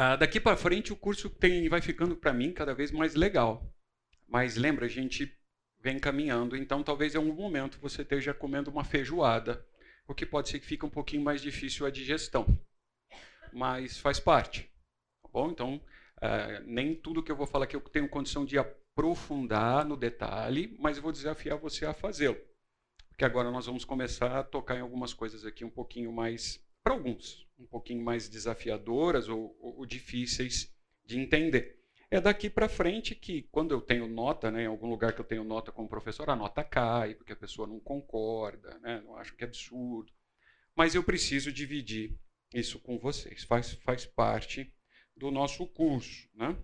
Ah, daqui para frente o curso tem, vai ficando para mim cada vez mais legal. Mas lembra, a gente vem caminhando, então talvez em algum momento você esteja comendo uma feijoada, o que pode ser que fique um pouquinho mais difícil a digestão. Mas faz parte. Tá bom? Então, uh, nem tudo que eu vou falar aqui eu tenho condição de aprofundar no detalhe, mas vou desafiar você a fazê-lo. Porque agora nós vamos começar a tocar em algumas coisas aqui um pouquinho mais, para alguns, um pouquinho mais desafiadoras ou, ou, ou difíceis de entender. É daqui para frente que, quando eu tenho nota, né, em algum lugar que eu tenho nota como professor, a nota cai, porque a pessoa não concorda, né, não acha que é absurdo. Mas eu preciso dividir isso com vocês, faz, faz parte do nosso curso. Né?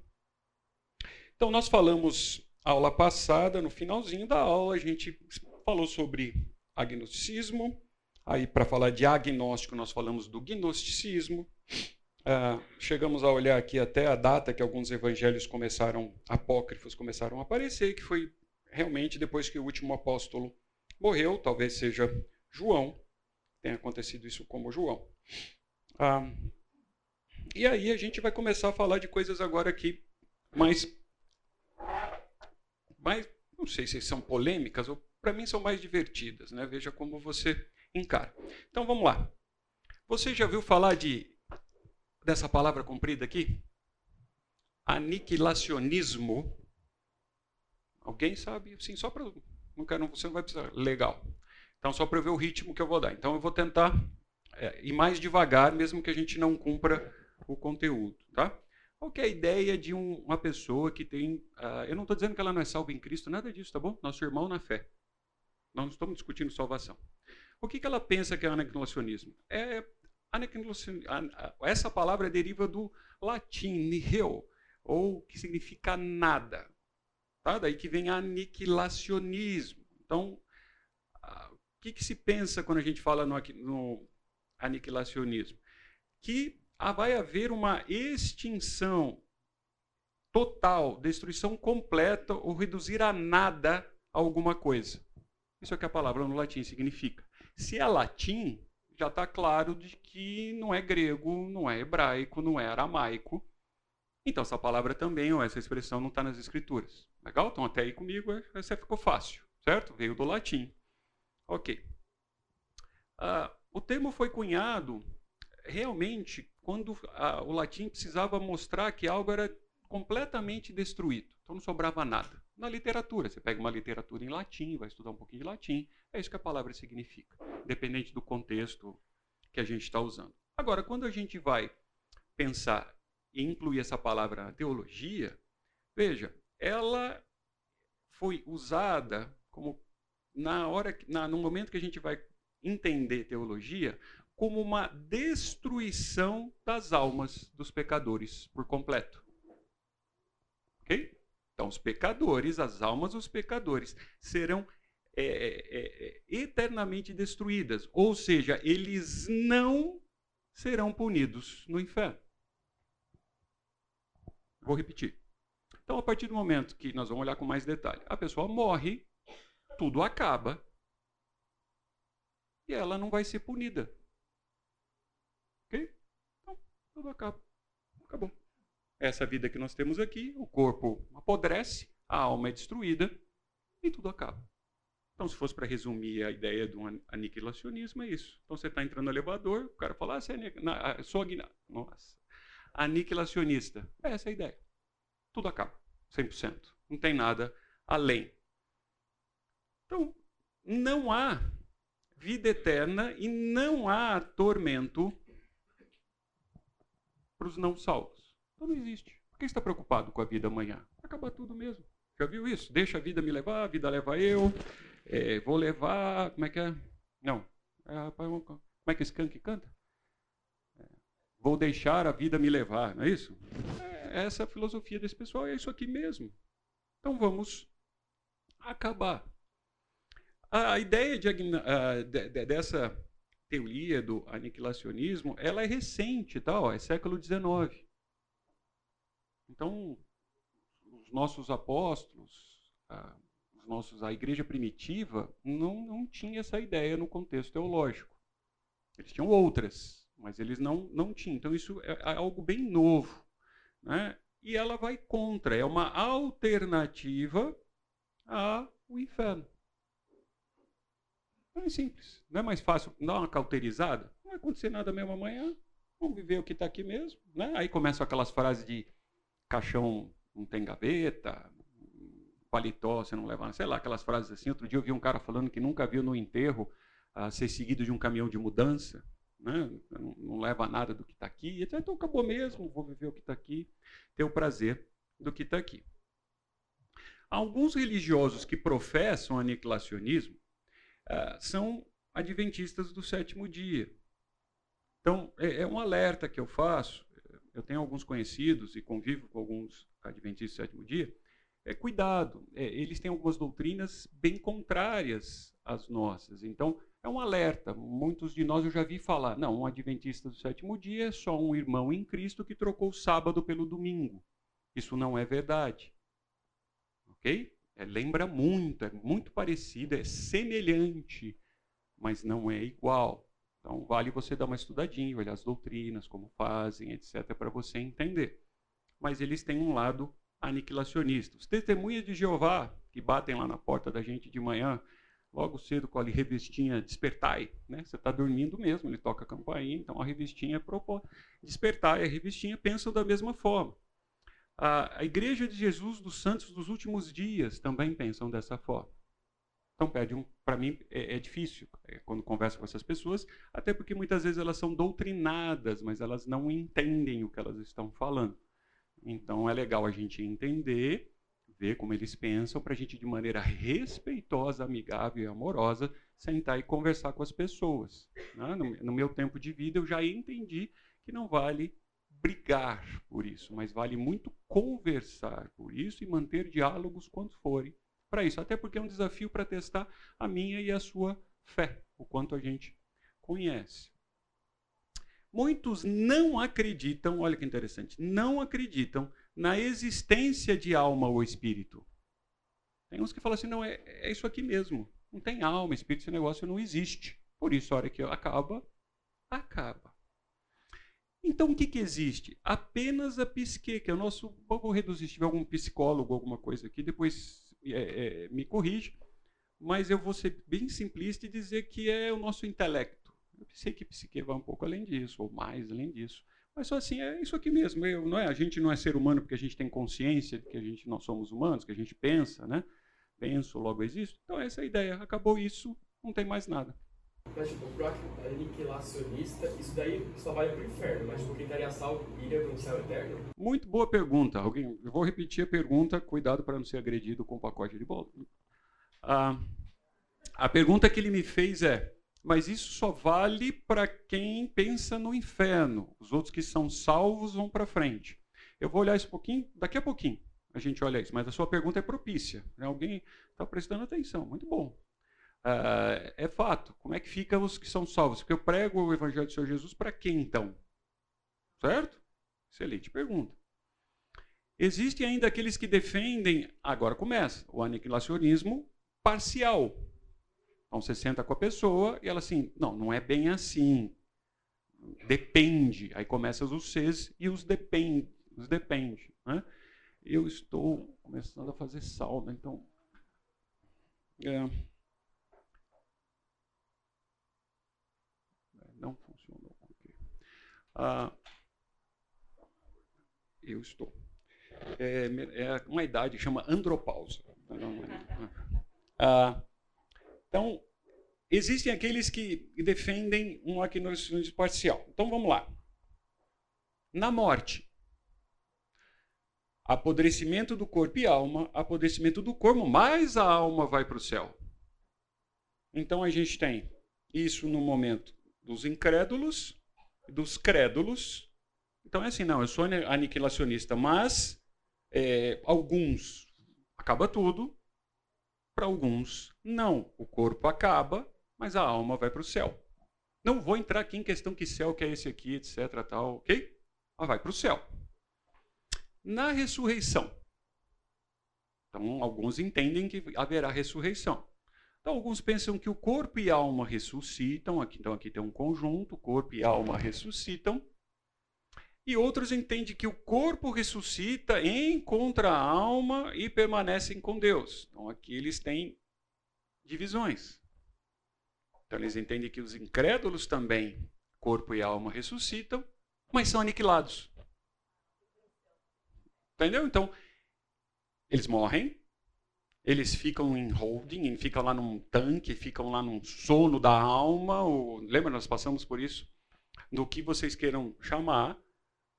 Então, nós falamos aula passada, no finalzinho da aula, a gente falou sobre agnosticismo. Aí, para falar de agnóstico, nós falamos do gnosticismo. Uh, chegamos a olhar aqui até a data que alguns evangelhos começaram, apócrifos começaram a aparecer, que foi realmente depois que o último apóstolo morreu, talvez seja João, tenha acontecido isso como João. Uh, e aí a gente vai começar a falar de coisas agora aqui mais, mais não sei se são polêmicas ou para mim são mais divertidas, né? Veja como você encara. Então vamos lá. Você já viu falar de dessa palavra comprida aqui? Aniquilacionismo. Alguém sabe? Sim, só para. Não quero, você não vai precisar. Legal. Então, só para ver o ritmo que eu vou dar. Então, eu vou tentar é, ir mais devagar, mesmo que a gente não cumpra o conteúdo. Tá? Qual é a ideia de um, uma pessoa que tem. Uh, eu não estou dizendo que ela não é salva em Cristo, nada disso, tá bom? Nosso irmão na fé. Nós não estamos discutindo salvação. O que, que ela pensa que é aniquilacionismo? É essa palavra deriva do latim nihil, ou que significa nada. Tá? Daí que vem aniquilacionismo. Então, o que, que se pensa quando a gente fala no, no aniquilacionismo? Que vai haver uma extinção total, destruição completa ou reduzir a nada alguma coisa. Isso é o que a palavra no latim significa. Se é latim, já está claro de que não é grego, não é hebraico, não é aramaico. Então, essa palavra também, ou essa expressão, não está nas escrituras. Legal? Então, até aí comigo, essa ficou fácil, certo? Veio do latim. Ok. Uh, o termo foi cunhado realmente quando uh, o latim precisava mostrar que algo era completamente destruído. Então, não sobrava nada. Na literatura, você pega uma literatura em latim, vai estudar um pouquinho de latim, é isso que a palavra significa, independente do contexto que a gente está usando. Agora, quando a gente vai pensar e incluir essa palavra na teologia, veja, ela foi usada como na hora, na, no momento que a gente vai entender teologia, como uma destruição das almas dos pecadores por completo. Ok? Então, os pecadores, as almas dos pecadores, serão é, é, é, eternamente destruídas. Ou seja, eles não serão punidos no inferno. Vou repetir. Então, a partir do momento que nós vamos olhar com mais detalhe, a pessoa morre, tudo acaba e ela não vai ser punida. Ok? Então, tudo acaba. Acabou. Essa vida que nós temos aqui, o corpo apodrece, a alma é destruída e tudo acaba. Então, se fosse para resumir a ideia do aniquilacionismo, é isso. Então, você está entrando no elevador, o cara fala, ah, você é na, sou Nossa. aniquilacionista. É essa a ideia. Tudo acaba, 100%. Não tem nada além. Então, não há vida eterna e não há tormento para os não salvos. Então, não existe. Por que está preocupado com a vida amanhã? Vai acabar tudo mesmo. Já viu isso? Deixa a vida me levar, a vida leva eu é, vou levar. Como é que é? Não. É, como é que esse Skank canta? É, vou deixar a vida me levar, não é isso? É, essa é a filosofia desse pessoal, é isso aqui mesmo. Então vamos acabar. A ideia de, de, de, dessa teoria do aniquilacionismo, ela é recente, tá? Ó, é século XIX. Então, os nossos apóstolos, nossos, a igreja primitiva não, não tinha essa ideia no contexto teológico. Eles tinham outras, mas eles não, não tinham. Então isso é, é algo bem novo. né? e ela vai contra. É uma alternativa ao inferno. É simples. Não é mais fácil dar uma cauterizada? Não vai acontecer nada mesmo amanhã. Vamos viver o que está aqui mesmo. Né? Aí começam aquelas frases de caixão não tem gaveta, paletó você não leva, sei lá, aquelas frases assim. Outro dia eu vi um cara falando que nunca viu no enterro uh, ser seguido de um caminhão de mudança. Né? Não, não leva nada do que está aqui. Então acabou mesmo, vou viver o que está aqui, ter o prazer do que está aqui. Alguns religiosos que professam aniquilacionismo uh, são adventistas do sétimo dia. Então, é, é, um alerta que eu faço. Eu tenho alguns conhecidos e convivo com alguns adventistas do sétimo dia. É, cuidado, é, eles têm algumas doutrinas bem contrárias às nossas. Então, é um alerta. Muitos de nós eu já vi falar: não, um adventista do sétimo dia é só um irmão em Cristo que trocou o sábado pelo domingo. Isso não é verdade. Ok? É, lembra muito, é muito parecido, é semelhante, mas não é igual. Então, vale você dar uma estudadinha, olhar as doutrinas, como fazem, etc., para você entender. Mas eles têm um lado aniquilacionista. Os testemunhas de Jeová, que batem lá na porta da gente de manhã, logo cedo com a revistinha despertai, né? Você está dormindo mesmo, ele toca a campainha, então a revistinha propõe despertai, a revistinha pensam da mesma forma. A, a Igreja de Jesus dos Santos dos últimos dias também pensam dessa forma. Então, pede um, para mim é, é difícil é, quando converso com essas pessoas, até porque muitas vezes elas são doutrinadas, mas elas não entendem o que elas estão falando. Então, é legal a gente entender, ver como eles pensam, para a gente, de maneira respeitosa, amigável e amorosa, sentar e conversar com as pessoas. Né? No, no meu tempo de vida, eu já entendi que não vale brigar por isso, mas vale muito conversar por isso e manter diálogos quando forem para isso. Até porque é um desafio para testar a minha e a sua fé, o quanto a gente conhece. Muitos não acreditam, olha que interessante, não acreditam na existência de alma ou espírito. Tem uns que falam assim, não, é, é isso aqui mesmo. Não tem alma, espírito, esse negócio não existe. Por isso, a hora que acaba, acaba. Então, o que, que existe? Apenas a psique, que é o nosso. Vou reduzir, se tiver algum psicólogo, alguma coisa aqui, depois é, é, me corrige, mas eu vou ser bem simplista e dizer que é o nosso intelecto. Eu sei que psique vai um pouco além disso, ou mais além disso. Mas só assim, é isso aqui mesmo. Eu, não é, a gente não é ser humano porque a gente tem consciência de que a gente não somos humanos, que a gente pensa, né? Penso, logo existo. Então, essa é a ideia. Acabou isso, não tem mais nada. Mas, tipo, pro aniquilacionista, isso daí só vai pro inferno, mas, tipo, quem estaria salvo iria pro céu eterno? Muito boa pergunta. Alguém, eu vou repetir a pergunta, cuidado para não ser agredido com um pacote de bola. Ah, a pergunta que ele me fez é: mas isso só vale para quem pensa no inferno. Os outros que são salvos vão para frente. Eu vou olhar isso um pouquinho, daqui a pouquinho a gente olha isso, mas a sua pergunta é propícia. Né? Alguém está prestando atenção. Muito bom. Uh, é fato. Como é que fica os que são salvos? Porque eu prego o Evangelho do Senhor Jesus para quem então? Certo? Excelente pergunta. Existem ainda aqueles que defendem, agora começa, o aniquilacionismo parcial. Então você senta com a pessoa e ela assim, não, não é bem assim. Depende. Aí começam os Cs e os depende. Os depende né? Eu estou começando a fazer sauna, então. É, Não funcionou. Ah, eu estou. É, é, uma idade chama andropausa. Ah, então, existem aqueles que defendem um aquinocismo parcial. Então, vamos lá. Na morte, apodrecimento do corpo e alma, apodrecimento do corpo, mais a alma vai para o céu. Então, a gente tem isso no momento dos incrédulos dos crédulos. Então é assim, não, eu sou aniquilacionista, mas é, alguns acaba tudo, para alguns não. O corpo acaba, mas a alma vai para o céu. Não vou entrar aqui em questão que céu que é esse aqui, etc, tal, ok? Mas vai para o céu. Na ressurreição, então alguns entendem que haverá ressurreição. Então, alguns pensam que o corpo e a alma ressuscitam. Aqui, então, aqui tem um conjunto: corpo e alma ressuscitam. E outros entendem que o corpo ressuscita, encontra a alma e permanecem com Deus. Então aqui eles têm divisões. Então eles entendem que os incrédulos também, corpo e alma, ressuscitam, mas são aniquilados. Entendeu? Então, eles morrem, eles ficam em holding, ficam lá num tanque, ficam lá num sono da alma. Ou, lembra, nós passamos por isso? Do que vocês queiram chamar.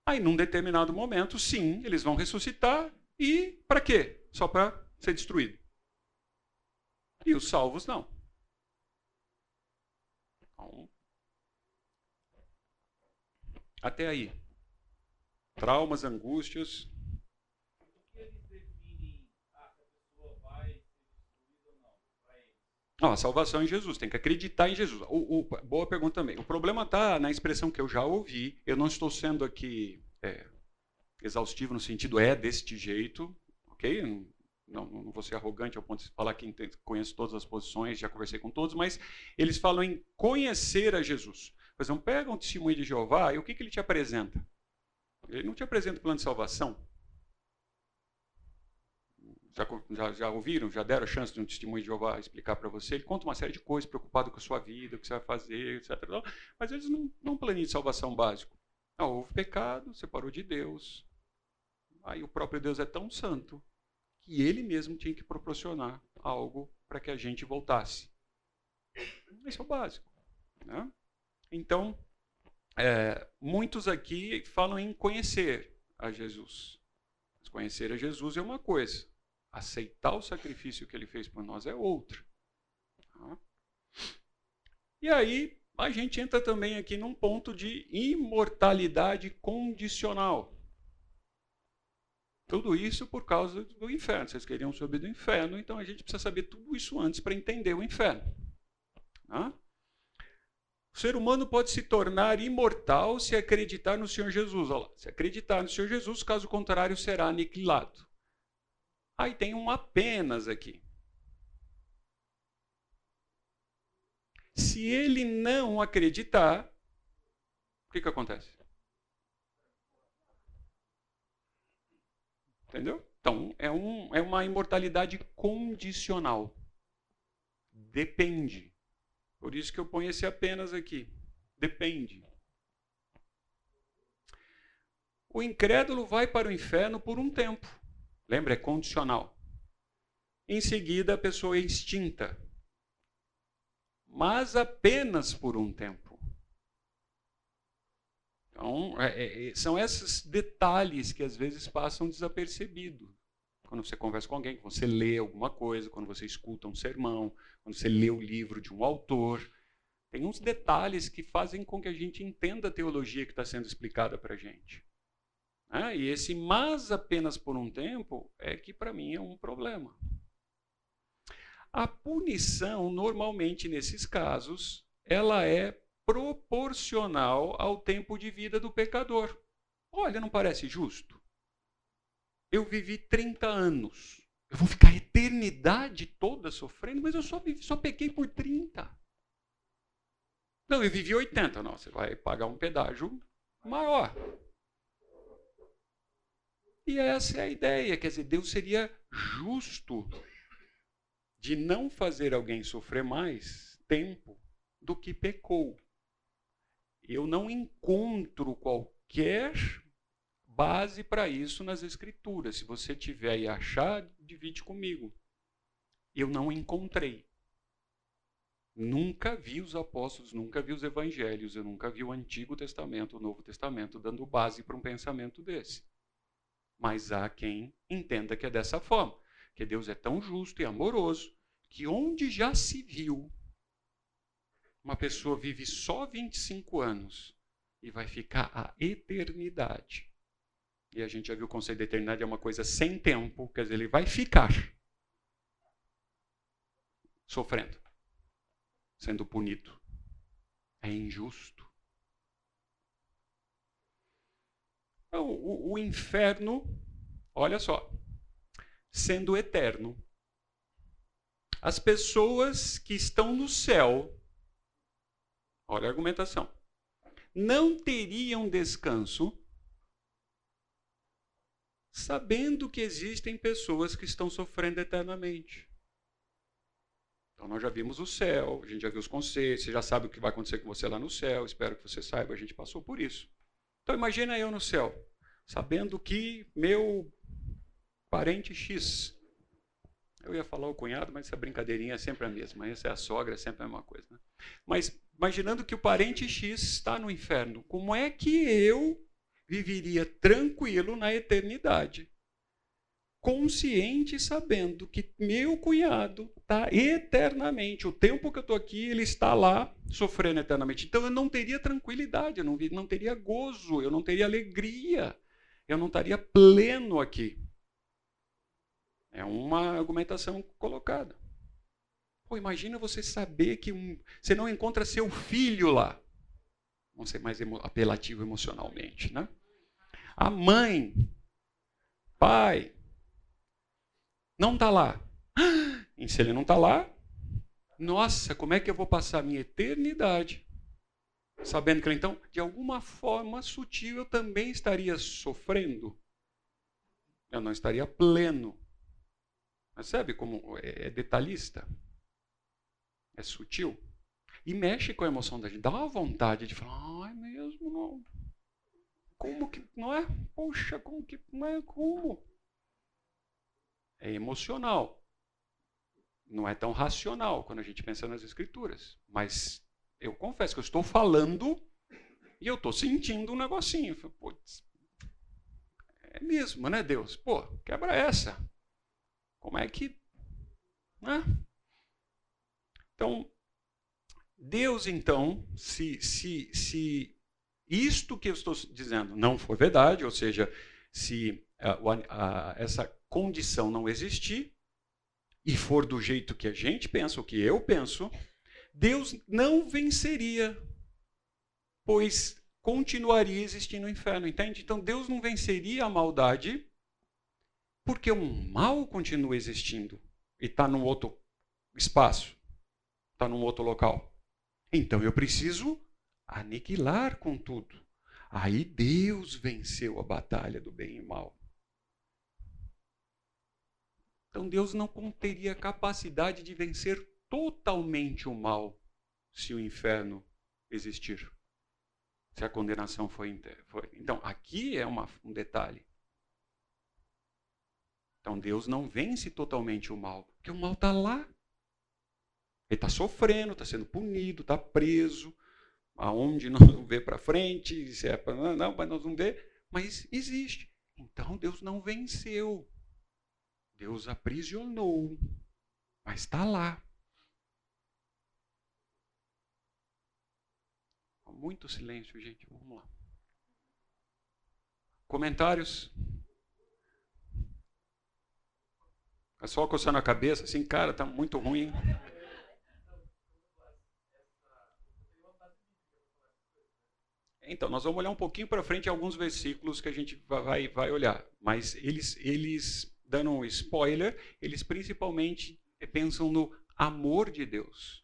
Aí, num determinado momento, sim, eles vão ressuscitar. E para quê? Só para ser destruído. E os salvos não. Então, até aí. Traumas, angústias, Não, a salvação em Jesus, tem que acreditar em Jesus. O, o, boa pergunta também. O problema está na expressão que eu já ouvi. Eu não estou sendo aqui é, exaustivo no sentido é deste jeito, ok? Não, não, vou ser arrogante ao ponto de falar que conheço todas as posições, já conversei com todos, mas eles falam em conhecer a Jesus. Por exemplo, pega um testemunho de Jeová e o que, que ele te apresenta? Ele não te apresenta o plano de salvação. Já, já, já, ouviram? Já deram a chance de um testemunho de Jeová explicar para você? Ele conta uma série de coisas, preocupado com a sua vida, o que você vai fazer, etc. Mas eles não, não de salvação básico. Não, houve pecado, separou de Deus. Aí o próprio Deus é tão santo que ele mesmo tinha que proporcionar algo para que a gente voltasse. Isso é o básico. Né? Então, é, muitos aqui falam em conhecer a Jesus. Mas conhecer a Jesus é uma coisa aceitar o sacrifício que ele fez por nós é outra. Tá? E aí a gente entra também aqui num ponto de imortalidade condicional. Tudo isso por causa do inferno. Vocês queriam saber do inferno, então a gente precisa saber tudo isso antes para entender o inferno. Tá? O ser humano pode se tornar imortal se acreditar no Senhor Jesus. Olha lá, se acreditar no Senhor Jesus, caso contrário, será aniquilado. Aí tem um apenas aqui. Se ele não acreditar, o que, que acontece? Entendeu? Então, é, um, é uma imortalidade condicional. Depende. Por isso que eu ponho esse apenas aqui. Depende. O incrédulo vai para o inferno por um tempo. Lembra? É condicional. Em seguida, a pessoa é extinta. Mas apenas por um tempo. Então, é, é, são esses detalhes que às vezes passam desapercebidos. Quando você conversa com alguém, quando você lê alguma coisa, quando você escuta um sermão, quando você lê o livro de um autor. Tem uns detalhes que fazem com que a gente entenda a teologia que está sendo explicada para a gente. Ah, e esse mas apenas por um tempo é que para mim é um problema. A punição, normalmente nesses casos, ela é proporcional ao tempo de vida do pecador. Olha, não parece justo? Eu vivi 30 anos. Eu vou ficar a eternidade toda sofrendo, mas eu só, vivi, só pequei por 30. Não, eu vivi 80. Não, você vai pagar um pedágio maior. E essa é a ideia, quer dizer, Deus seria justo de não fazer alguém sofrer mais tempo do que pecou. Eu não encontro qualquer base para isso nas Escrituras. Se você tiver e achar, divide comigo. Eu não encontrei. Nunca vi os apóstolos, nunca vi os evangelhos, eu nunca vi o Antigo Testamento, o Novo Testamento dando base para um pensamento desse. Mas há quem entenda que é dessa forma, que Deus é tão justo e amoroso que onde já se viu uma pessoa vive só 25 anos e vai ficar a eternidade. E a gente já viu o conceito de eternidade é uma coisa sem tempo, quer dizer, ele vai ficar sofrendo, sendo punido. É injusto. Então, o, o inferno, olha só, sendo eterno. As pessoas que estão no céu, olha a argumentação, não teriam descanso sabendo que existem pessoas que estão sofrendo eternamente. Então nós já vimos o céu, a gente já viu os conceitos, você já sabe o que vai acontecer com você lá no céu, espero que você saiba, a gente passou por isso. Então imagina eu no céu, sabendo que meu parente X, eu ia falar o cunhado, mas essa brincadeirinha é sempre a mesma, essa é a sogra, é sempre a mesma coisa. Né? Mas imaginando que o parente X está no inferno, como é que eu viveria tranquilo na eternidade? Consciente sabendo que meu cunhado está eternamente, o tempo que eu estou aqui, ele está lá sofrendo eternamente. Então eu não teria tranquilidade, eu não, não teria gozo, eu não teria alegria, eu não estaria pleno aqui. É uma argumentação colocada. Pô, imagina você saber que um, você não encontra seu filho lá. Vamos ser mais emo, apelativo emocionalmente, né? A mãe, pai, não está lá. E se ele não está lá, nossa, como é que eu vou passar a minha eternidade sabendo que então, de alguma forma sutil, eu também estaria sofrendo? Eu não estaria pleno. Percebe como é, é detalhista? É sutil. E mexe com a emoção da gente. Dá uma vontade de falar, ai mesmo, não. Como que, não é? Poxa, como que, não é? Como? É emocional. Não é tão racional quando a gente pensa nas escrituras. Mas eu confesso que eu estou falando e eu estou sentindo um negocinho. Putz, é mesmo, né, Deus? Pô, quebra essa. Como é que. Né? Então, Deus, então, se, se, se isto que eu estou dizendo não for verdade, ou seja, se uh, essa condição não existir e for do jeito que a gente pensa, o que eu penso, Deus não venceria, pois continuaria existindo o inferno, entende? Então Deus não venceria a maldade porque o mal continua existindo e está num outro espaço, está num outro local. Então eu preciso aniquilar com tudo. Aí Deus venceu a batalha do bem e mal. Então Deus não teria capacidade de vencer totalmente o mal se o inferno existir. Se a condenação foi. foi. Então, aqui é uma, um detalhe. Então, Deus não vence totalmente o mal, porque o mal está lá. Ele está sofrendo, está sendo punido, está preso. Aonde nós não vê para frente, se é para. Não, mas nós não vê. Mas existe. Então, Deus não venceu. Deus aprisionou, mas está lá. Muito silêncio, gente. Vamos lá. Comentários? É só coçando a cabeça, assim, cara, tá muito ruim. Então, nós vamos olhar um pouquinho para frente alguns versículos que a gente vai, vai olhar. Mas eles, eles dando um spoiler, eles principalmente pensam no amor de Deus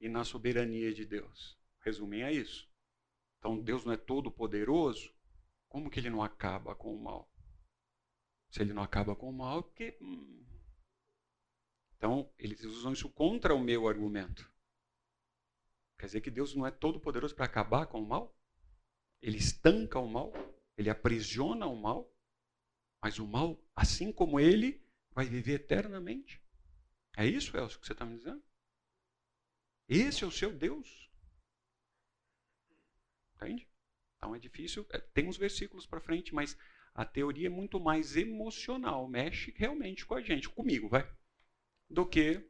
e na soberania de Deus. Resumem a isso. Então, Deus não é todo poderoso, como que ele não acaba com o mal? Se ele não acaba com o mal, é porque. Hum. Então, eles usam isso contra o meu argumento. Quer dizer que Deus não é todo poderoso para acabar com o mal? Ele estanca o mal? Ele aprisiona o mal? Mas o mal, assim como ele, vai viver eternamente. É isso, Elcio, que você está me dizendo? Esse é o seu Deus. Entende? Então é difícil. É, tem uns versículos para frente, mas a teoria é muito mais emocional, mexe realmente com a gente, comigo, vai, do que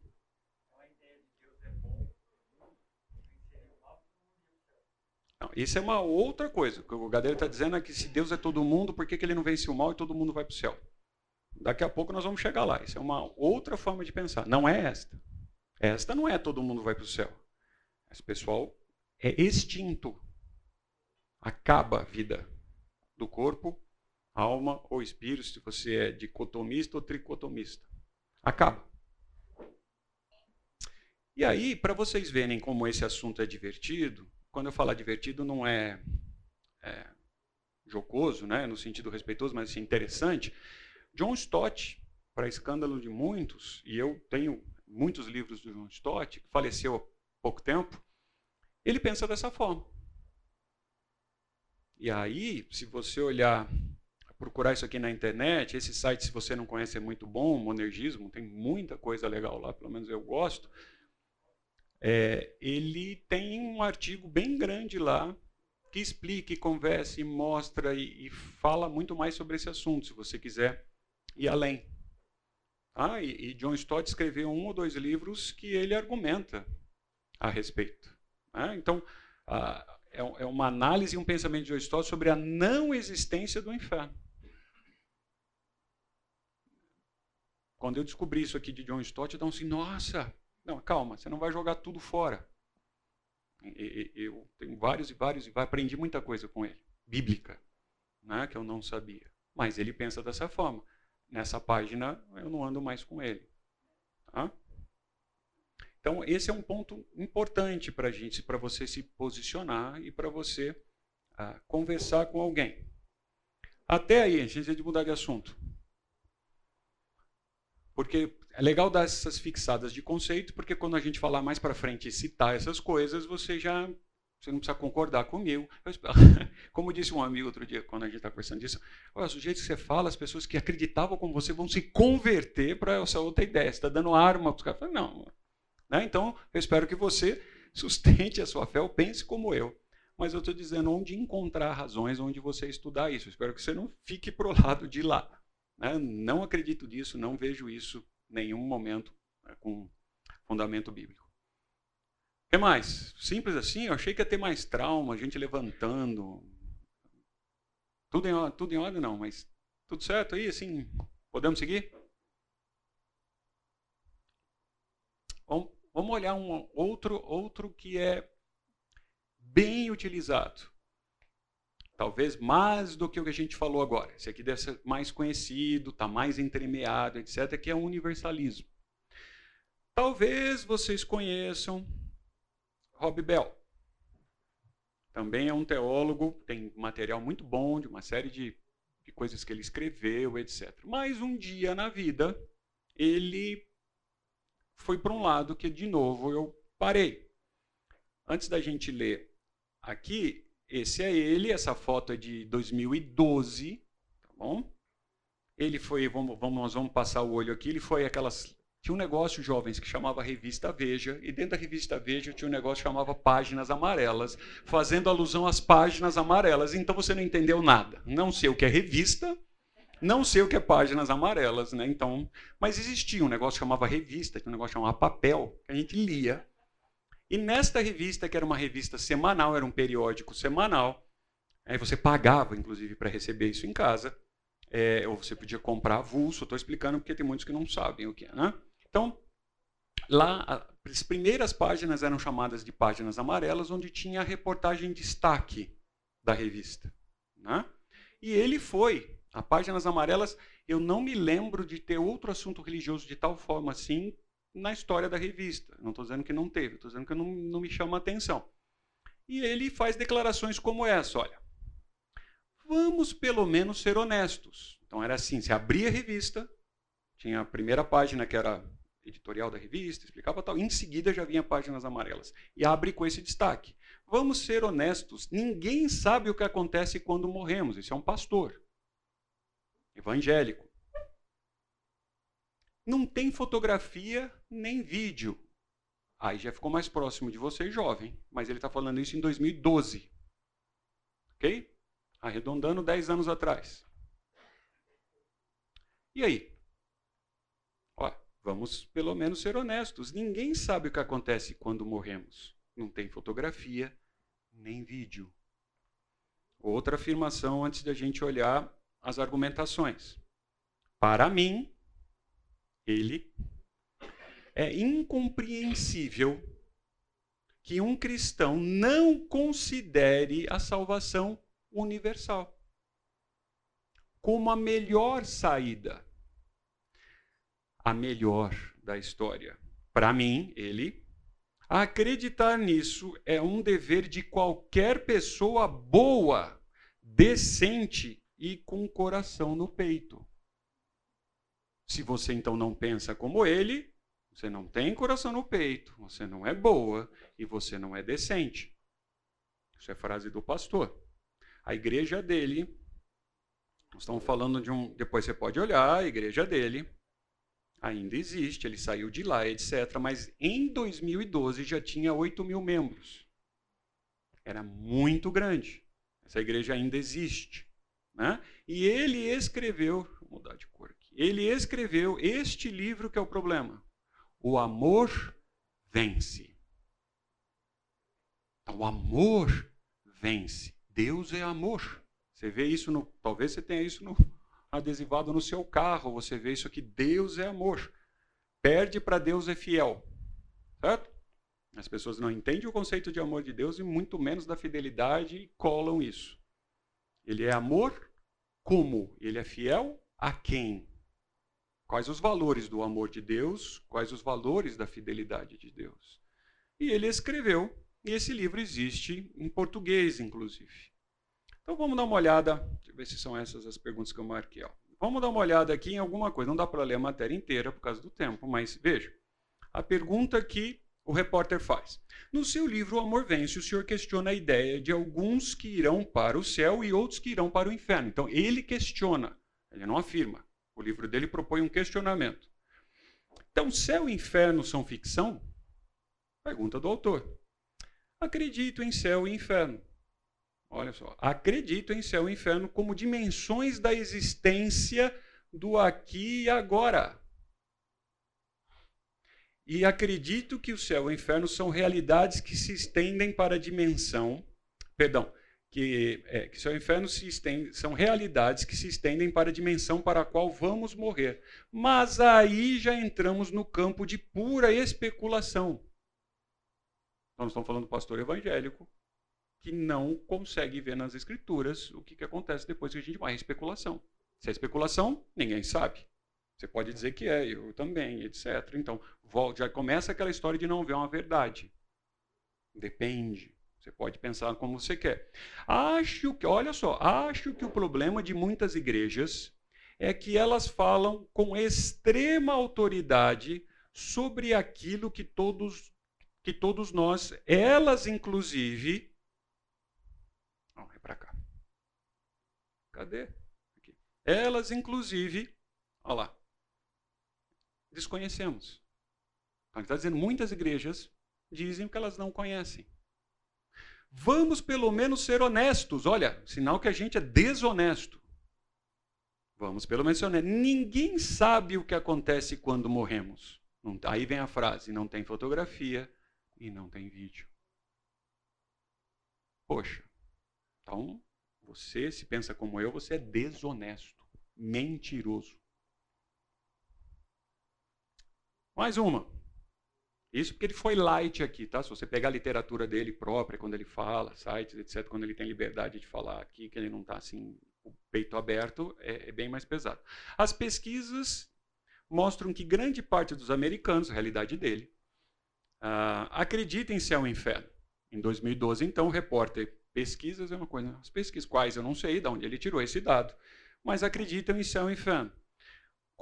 Isso é uma outra coisa. O que o Gadeira está dizendo é que se Deus é todo mundo, por que, que ele não vence o mal e todo mundo vai para o céu? Daqui a pouco nós vamos chegar lá. Isso é uma outra forma de pensar. Não é esta. Esta não é todo mundo vai para o céu. Esse pessoal é extinto. Acaba a vida do corpo, alma ou espírito, se você é dicotomista ou tricotomista. Acaba. E aí, para vocês verem como esse assunto é divertido, quando eu falar divertido, não é, é jocoso, né, no sentido respeitoso, mas assim, interessante. John Stott, para escândalo de muitos, e eu tenho muitos livros do John Stott, que faleceu há pouco tempo, ele pensa dessa forma. E aí, se você olhar, procurar isso aqui na internet, esse site, se você não conhece, é muito bom, Monergismo, tem muita coisa legal lá, pelo menos eu gosto. É, ele tem um artigo bem grande lá que explica, conversa, mostra e, e, fala muito mais sobre esse assunto, se você quiser ir além. Ah, e, e John Stott escreveu um ou dois livros que ele argumenta a respeito. Né? Então, é, é, uma análise e um pensamento de John Stott sobre a não existência do inferno. Quando eu descobri isso aqui de John Stott, eu disse assim, nossa, não, calma, você não vai jogar tudo fora. Eu tenho vários e vários e aprendi muita coisa com ele, bíblica, né, que eu não sabia. Mas ele pensa dessa forma. Nessa página eu não ando mais com ele. Tá? Então esse é um ponto importante para a gente, para você se posicionar e para você ah, conversar com alguém. Até aí, a gente tem de mudar de assunto. Porque é legal dar essas fixadas de conceito, porque quando a gente falar mais para frente e citar essas coisas, você já você não precisa concordar comigo. Como disse um amigo outro dia, quando a gente está conversando disso, o jeito que você fala, as pessoas que acreditavam como você vão se converter para essa outra ideia. Você está dando arma para os caras. Não. Né? Então, eu espero que você sustente a sua fé ou pense como eu. Mas eu estou dizendo onde encontrar razões, onde você estudar isso. Eu espero que você não fique para o lado de lá. Né? Não acredito nisso, não vejo isso nenhum momento né, com fundamento bíblico. O que mais? Simples assim? Eu achei que ia ter mais trauma, gente levantando. Tudo em, tudo em ordem, não, mas tudo certo aí, assim? Podemos seguir? Vamos olhar um outro, outro que é bem utilizado. Talvez mais do que o que a gente falou agora. Esse aqui deve ser mais conhecido, está mais entremeado, etc., que é o universalismo. Talvez vocês conheçam Rob Bell. Também é um teólogo, tem material muito bom de uma série de, de coisas que ele escreveu, etc. Mas um dia na vida, ele foi para um lado que, de novo, eu parei. Antes da gente ler aqui, esse é ele, essa foto é de 2012, tá bom? Ele foi, vamos, vamos, nós vamos passar o olho aqui, ele foi aquelas tinha um negócio, jovens, que chamava Revista Veja, e dentro da Revista Veja tinha um negócio que chamava Páginas Amarelas, fazendo alusão às páginas amarelas. Então você não entendeu nada. Não sei o que é revista, não sei o que é páginas amarelas, né? Então, mas existia um negócio que chamava revista, tinha um negócio que chamava papel, que a gente lia. E nesta revista, que era uma revista semanal, era um periódico semanal, aí você pagava, inclusive, para receber isso em casa, é, ou você podia comprar avulso. Estou explicando porque tem muitos que não sabem o que é. Né? Então, lá, as primeiras páginas eram chamadas de páginas amarelas, onde tinha a reportagem em destaque da revista. Né? E ele foi. A páginas amarelas, eu não me lembro de ter outro assunto religioso de tal forma assim na história da revista. Não estou dizendo que não teve, estou dizendo que não, não me chama a atenção. E ele faz declarações como essa: olha, vamos pelo menos ser honestos. Então era assim: se abria a revista, tinha a primeira página que era editorial da revista, explicava tal, em seguida já vinha páginas amarelas. E abre com esse destaque. Vamos ser honestos: ninguém sabe o que acontece quando morremos. Isso é um pastor evangélico. Não tem fotografia nem vídeo. Aí já ficou mais próximo de você, jovem. Mas ele está falando isso em 2012. Ok? Arredondando 10 anos atrás. E aí? Ó, vamos pelo menos ser honestos. Ninguém sabe o que acontece quando morremos. Não tem fotografia nem vídeo. Outra afirmação antes da gente olhar as argumentações. Para mim, ele, é incompreensível que um cristão não considere a salvação universal como a melhor saída, a melhor da história. Para mim, ele, acreditar nisso é um dever de qualquer pessoa boa, decente e com coração no peito. Se você então não pensa como ele, você não tem coração no peito, você não é boa e você não é decente. Isso é frase do pastor. A igreja dele, nós estamos falando de um. Depois você pode olhar, a igreja dele ainda existe, ele saiu de lá, etc. Mas em 2012 já tinha 8 mil membros. Era muito grande. Essa igreja ainda existe. Né? E ele escreveu, vou mudar de cor aqui, ele escreveu este livro que é o problema. O amor vence. Então, o amor vence. Deus é amor. Você vê isso no. Talvez você tenha isso no, adesivado no seu carro. Você vê isso aqui. Deus é amor. Perde para Deus é fiel. Certo? As pessoas não entendem o conceito de amor de Deus e muito menos da fidelidade e colam isso. Ele é amor como? Ele é fiel a quem? Quais os valores do amor de Deus? Quais os valores da fidelidade de Deus? E ele escreveu, e esse livro existe em português, inclusive. Então vamos dar uma olhada, deixa eu ver se são essas as perguntas que eu marquei. Ó. Vamos dar uma olhada aqui em alguma coisa. Não dá para ler a matéria inteira por causa do tempo, mas veja. A pergunta que o repórter faz. No seu livro O Amor Vence, o senhor questiona a ideia de alguns que irão para o céu e outros que irão para o inferno. Então, ele questiona, ele não afirma. O livro dele propõe um questionamento. Então, céu e inferno são ficção? Pergunta do autor. Acredito em céu e inferno. Olha só, acredito em céu e inferno como dimensões da existência do aqui e agora. E acredito que o céu e o inferno são realidades que se estendem para a dimensão, perdão, que, é, que se estendem, são realidades que se estendem para a dimensão para a qual vamos morrer. Mas aí já entramos no campo de pura especulação. Então, nós estamos falando do pastor evangélico que não consegue ver nas escrituras o que, que acontece depois que a gente vai. É especulação. Se é especulação, ninguém sabe. Você pode dizer que é, eu também, etc. Então, já começa aquela história de não ver uma verdade. Depende. Você pode pensar como você quer. Acho que, olha só, acho que o problema de muitas igrejas é que elas falam com extrema autoridade sobre aquilo que todos que todos nós, elas inclusive, não, é para cá. Cadê? Aqui. Elas inclusive, olha lá, desconhecemos. Então, está dizendo muitas igrejas dizem que elas não conhecem. Vamos pelo menos ser honestos. Olha, sinal que a gente é desonesto. Vamos pelo menos ser honestos. Ninguém sabe o que acontece quando morremos. Aí vem a frase: não tem fotografia e não tem vídeo. Poxa, então você, se pensa como eu, você é desonesto, mentiroso. Mais uma. Isso porque ele foi light aqui, tá? Se você pegar a literatura dele própria, quando ele fala, sites, etc., quando ele tem liberdade de falar aqui, que ele não está assim, o peito aberto, é, é, bem mais pesado. As pesquisas mostram que grande parte dos americanos, a realidade dele, uh, acredita em céu e inferno. Em 2012, então, o repórter pesquisas é uma coisa, as pesquisas quais eu não sei de onde ele tirou esse dado, mas acreditam em céu e inferno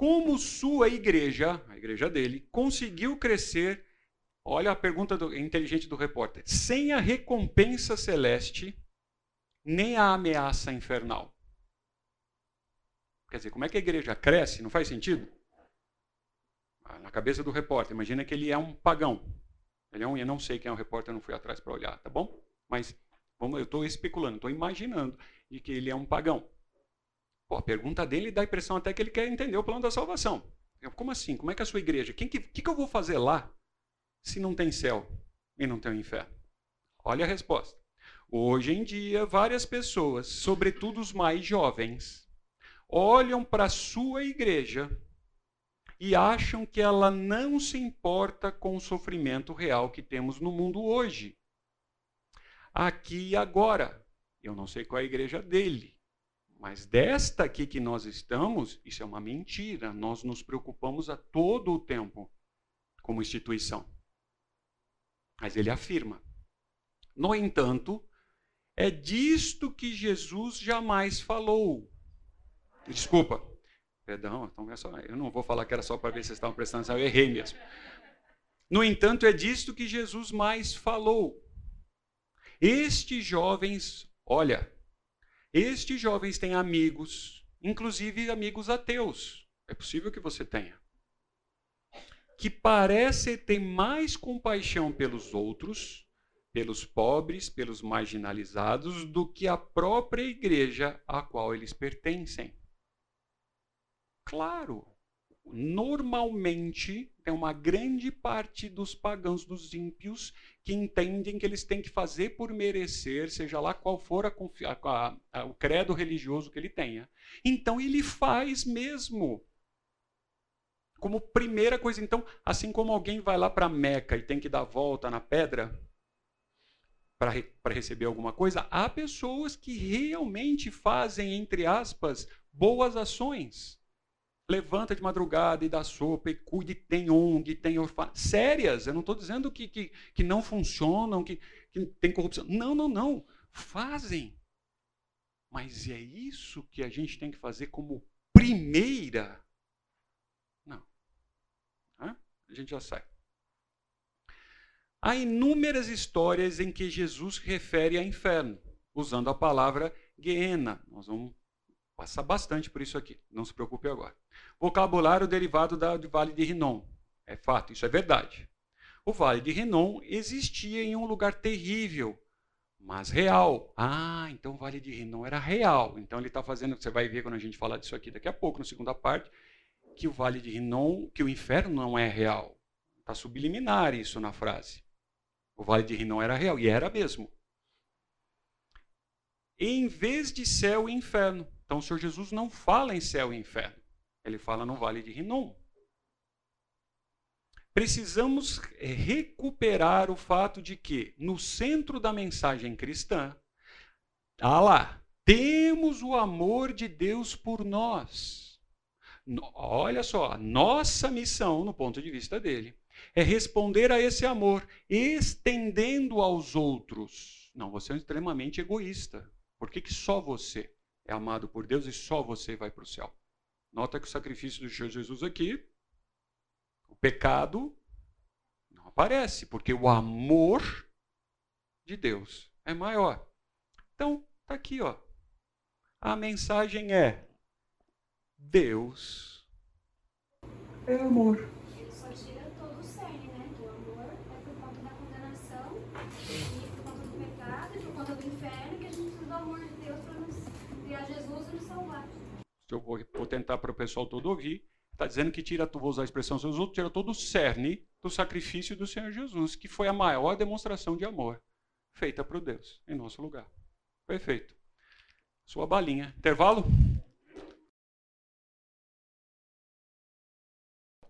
como sua igreja, a igreja dele, conseguiu crescer. Olha a pergunta do, inteligente do repórter: sem a recompensa celeste, nem a ameaça infernal. Quer dizer, como é que a igreja cresce? Não faz sentido? Ah, na cabeça do repórter, imagina que ele é um pagão. Ele é um, eu não sei quem é o repórter, eu não fui atrás para olhar, tá bom? Mas vamos, eu estou especulando, estou imaginando de que ele é um pagão. Pô, a pergunta dele dá a impressão até que ele quer entender o plano da salvação. Eu, como assim? Como é que a sua igreja? O que, que, que eu vou fazer lá se não tem céu e não tem inferno? Olha a resposta. Hoje em dia, várias pessoas, sobretudo os mais jovens, olham para a sua igreja e acham que ela não se importa com o sofrimento real que temos no mundo hoje. Aqui e agora. Eu não sei qual é a igreja dele, mas desta aqui que nós estamos, isso é uma mentira. Nós nos preocupamos a todo o tempo como instituição. Mas ele afirma. No entanto, É disto que Jesus jamais falou. Desculpa. Perdão, então é só, eu não vou falar que era só para ver se vocês estavam prestando atenção, eu errei mesmo. No entanto, é disto que Jesus mais falou. Estes jovens, olha, estes jovens têm amigos, inclusive amigos ateus. É possível que você tenha. Que parece ter mais compaixão pelos outros, pelos pobres, pelos marginalizados, do que a própria igreja a qual eles pertencem. Claro, normalmente tem uma grande parte dos pagãos, dos ímpios, que entendem que eles têm que fazer por merecer, seja lá qual for a, a, a, o credo religioso que ele tenha. Então ele faz mesmo. Como primeira coisa, então, assim como alguém vai lá para Meca e tem que dar volta na pedra para re, receber alguma coisa, há pessoas que realmente fazem, entre aspas, boas ações levanta de madrugada e dá sopa e cuide, tem ONG, tem orfanato. Sérias, eu não estou dizendo que, que, que não funcionam, que, que tem corrupção. Não, não, não. Fazem. Mas é isso que a gente tem que fazer como primeira? Não. Hã? A gente já sai. Há inúmeras histórias em que Jesus refere a inferno, usando a palavra Gehenna. Nós vamos passar bastante por isso aqui, não se preocupe agora. Vocabulário derivado da, do Vale de Rinom. É fato, isso é verdade. O Vale de Rinom existia em um lugar terrível, mas real. Ah, então o Vale de Rinom era real. Então ele está fazendo, você vai ver quando a gente falar disso aqui daqui a pouco, na segunda parte, que o Vale de Rinom, que o inferno não é real. Está subliminar isso na frase. O Vale de Rinom era real, e era mesmo. Em vez de céu e inferno. Então o Senhor Jesus não fala em céu e inferno. Ele fala no Vale de Rinom. Precisamos recuperar o fato de que, no centro da mensagem cristã, ah lá, temos o amor de Deus por nós. Olha só, nossa missão, no ponto de vista dele, é responder a esse amor, estendendo aos outros. Não, você é extremamente egoísta. Por que, que só você é amado por Deus e só você vai para o céu? Nota que o sacrifício Senhor Jesus aqui, o pecado, não aparece, porque o amor de Deus é maior. Então, está aqui, ó. A mensagem é: Deus é amor. Ele só tira todo o cerne, né? O amor é por conta da condenação, e por conta do pecado, e por conta do inferno, que a gente precisa do amor de Deus para nos criar Jesus e nos salvar eu vou, vou tentar para o pessoal todo ouvir, está dizendo que tira, vou usar a expressão seus outros, tira todo o cerne do sacrifício do Senhor Jesus, que foi a maior demonstração de amor feita para o Deus em nosso lugar. Perfeito. Sua balinha. Intervalo?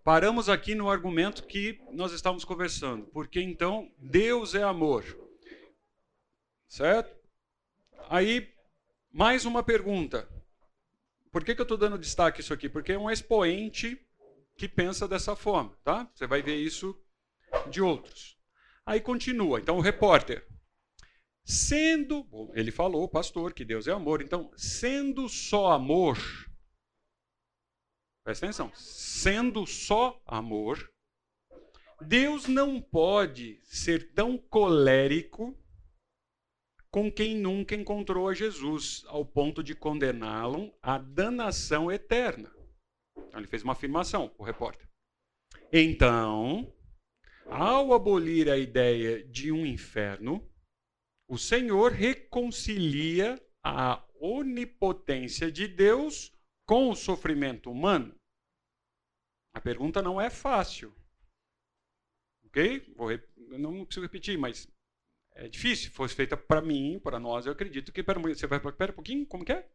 Paramos aqui no argumento que nós estávamos conversando. Porque então Deus é amor. Certo? Aí, mais uma pergunta. Por que, que eu estou dando destaque isso aqui? Porque é um expoente que pensa dessa forma, tá? Você vai ver isso de outros. Aí continua. Então, o repórter. Sendo, ele falou, pastor, que Deus é amor. Então, sendo só amor, presta atenção, sendo só amor, Deus não pode ser tão colérico com quem nunca encontrou a Jesus, ao ponto de condená-lo à danação eterna. Então, ele fez uma afirmação, o repórter. Então, ao abolir a ideia de um inferno, o Senhor reconcilia a onipotência de Deus com o sofrimento humano. A pergunta não é fácil. Ok? Vou, não preciso repetir, mas é difícil. Se fosse feita para mim, para nós, eu acredito que. Você vai. Pera um pouquinho, como que é?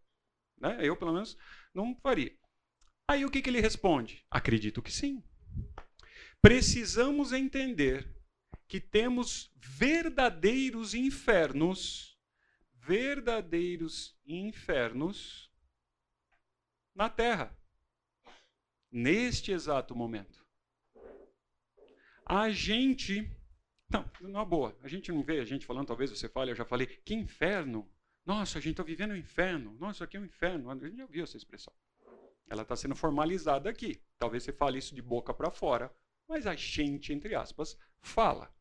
Né? Eu, pelo menos, não faria. Aí o que, que ele responde? Acredito que sim. Precisamos entender que temos verdadeiros infernos, verdadeiros infernos na Terra, neste exato momento. A gente Não, na boa. A gente não vê a gente falando, talvez você fale, eu já falei, que inferno. Nossa, a gente está vivendo um inferno. Nossa, aqui é um inferno. A gente já viu essa expressão. Ela está sendo formalizada aqui. Talvez você fale isso de boca para fora, mas a gente, entre aspas, fala.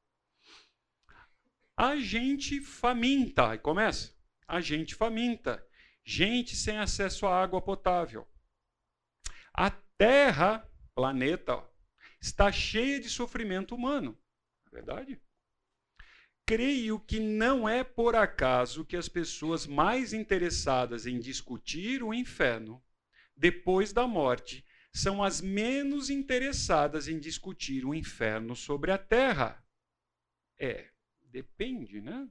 A gente faminta. E começa. A gente faminta. Gente sem acesso à água potável. A Terra, planeta, está cheia de sofrimento humano. É verdade? Creio que não é por acaso que as pessoas mais interessadas em discutir o inferno depois da morte são as menos interessadas em discutir o inferno sobre a terra. É, depende, né?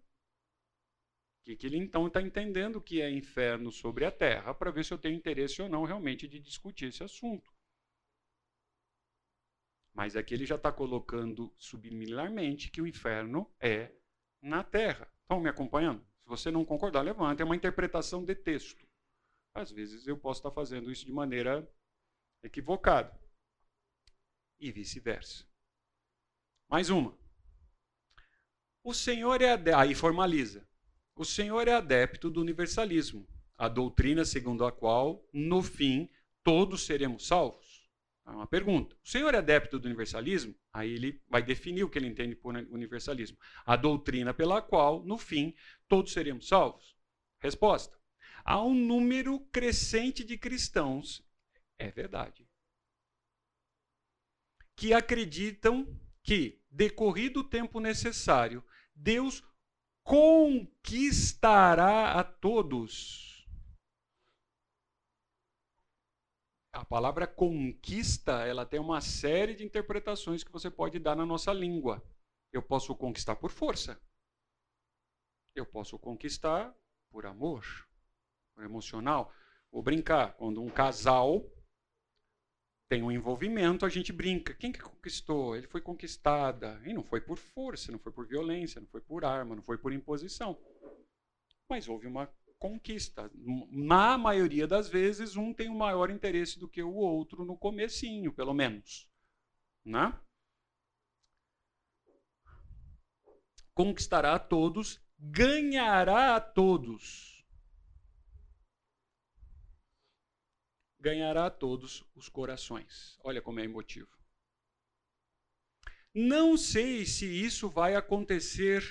Que, que ele então está entendendo que é inferno sobre a terra, para ver se eu tenho interesse ou não realmente de discutir esse assunto. Mas aqui ele já está colocando subliminarmente que o inferno é na terra. Estão me acompanhando? Se você não concordar, levante. É uma interpretação de texto. Às vezes eu posso estar tá fazendo isso de maneira equivocada. E vice-versa. Mais uma. O Senhor é. Aí formaliza. O Senhor é adepto do universalismo, a doutrina segundo a qual, no fim, todos seremos salvos. É uma pergunta. O Senhor é adepto do universalismo? Aí ele vai definir o que ele entende por universalismo. A doutrina pela qual, no fim, todos seremos salvos. Resposta: há um número crescente de cristãos, é verdade, que acreditam que, decorrido o tempo necessário, Deus conquistará a todos. A palavra conquista, ela tem uma série de interpretações que você pode dar na nossa língua. Eu posso conquistar por força. Eu posso conquistar por amor, por emocional. Vou brincar, quando um casal tem um envolvimento, a gente brinca. Quem que conquistou? Ele foi conquistada. E não foi por força, não foi por violência, não foi por arma, não foi por imposição. Mas houve uma conquista. Na maioria das vezes, um tem um maior interesse do que o outro no comecinho, pelo menos. Né? Conquistará a todos, ganhará a todos. Ganhará todos os corações. Olha como é emotivo. Não sei se isso vai acontecer,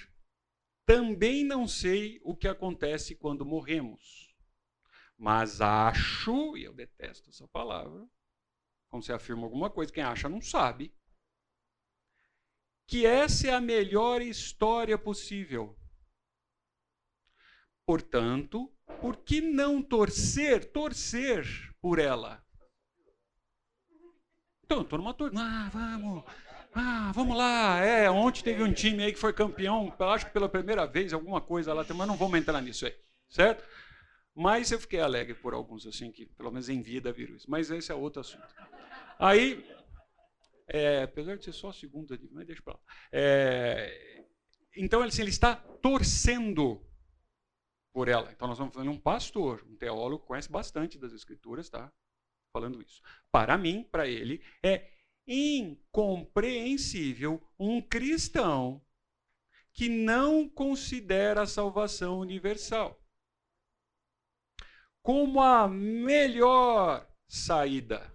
também não sei o que acontece quando morremos. Mas acho, e eu detesto essa palavra, quando você afirma alguma coisa, quem acha não sabe, que essa é a melhor história possível. Portanto, por que não torcer, torcer por ela. Então, estou numa torcida. Ah, vamos. Ah, vamos lá. É, ontem teve um time aí que foi campeão, acho que pela primeira vez, alguma coisa lá, mas não vamos entrar nisso aí, certo? Mas eu fiquei alegre por alguns, assim, que pelo menos em vida viram isso. Mas esse é outro assunto. Aí, é, apesar de ser só a segunda, mas deixa para lá. É, então, assim, ele está torcendo por ela. Então nós vamos falar um pastor, um teólogo conhece bastante das escrituras, tá? Falando isso. Para mim, para ele, é incompreensível um cristão que não considera a salvação universal como a melhor saída.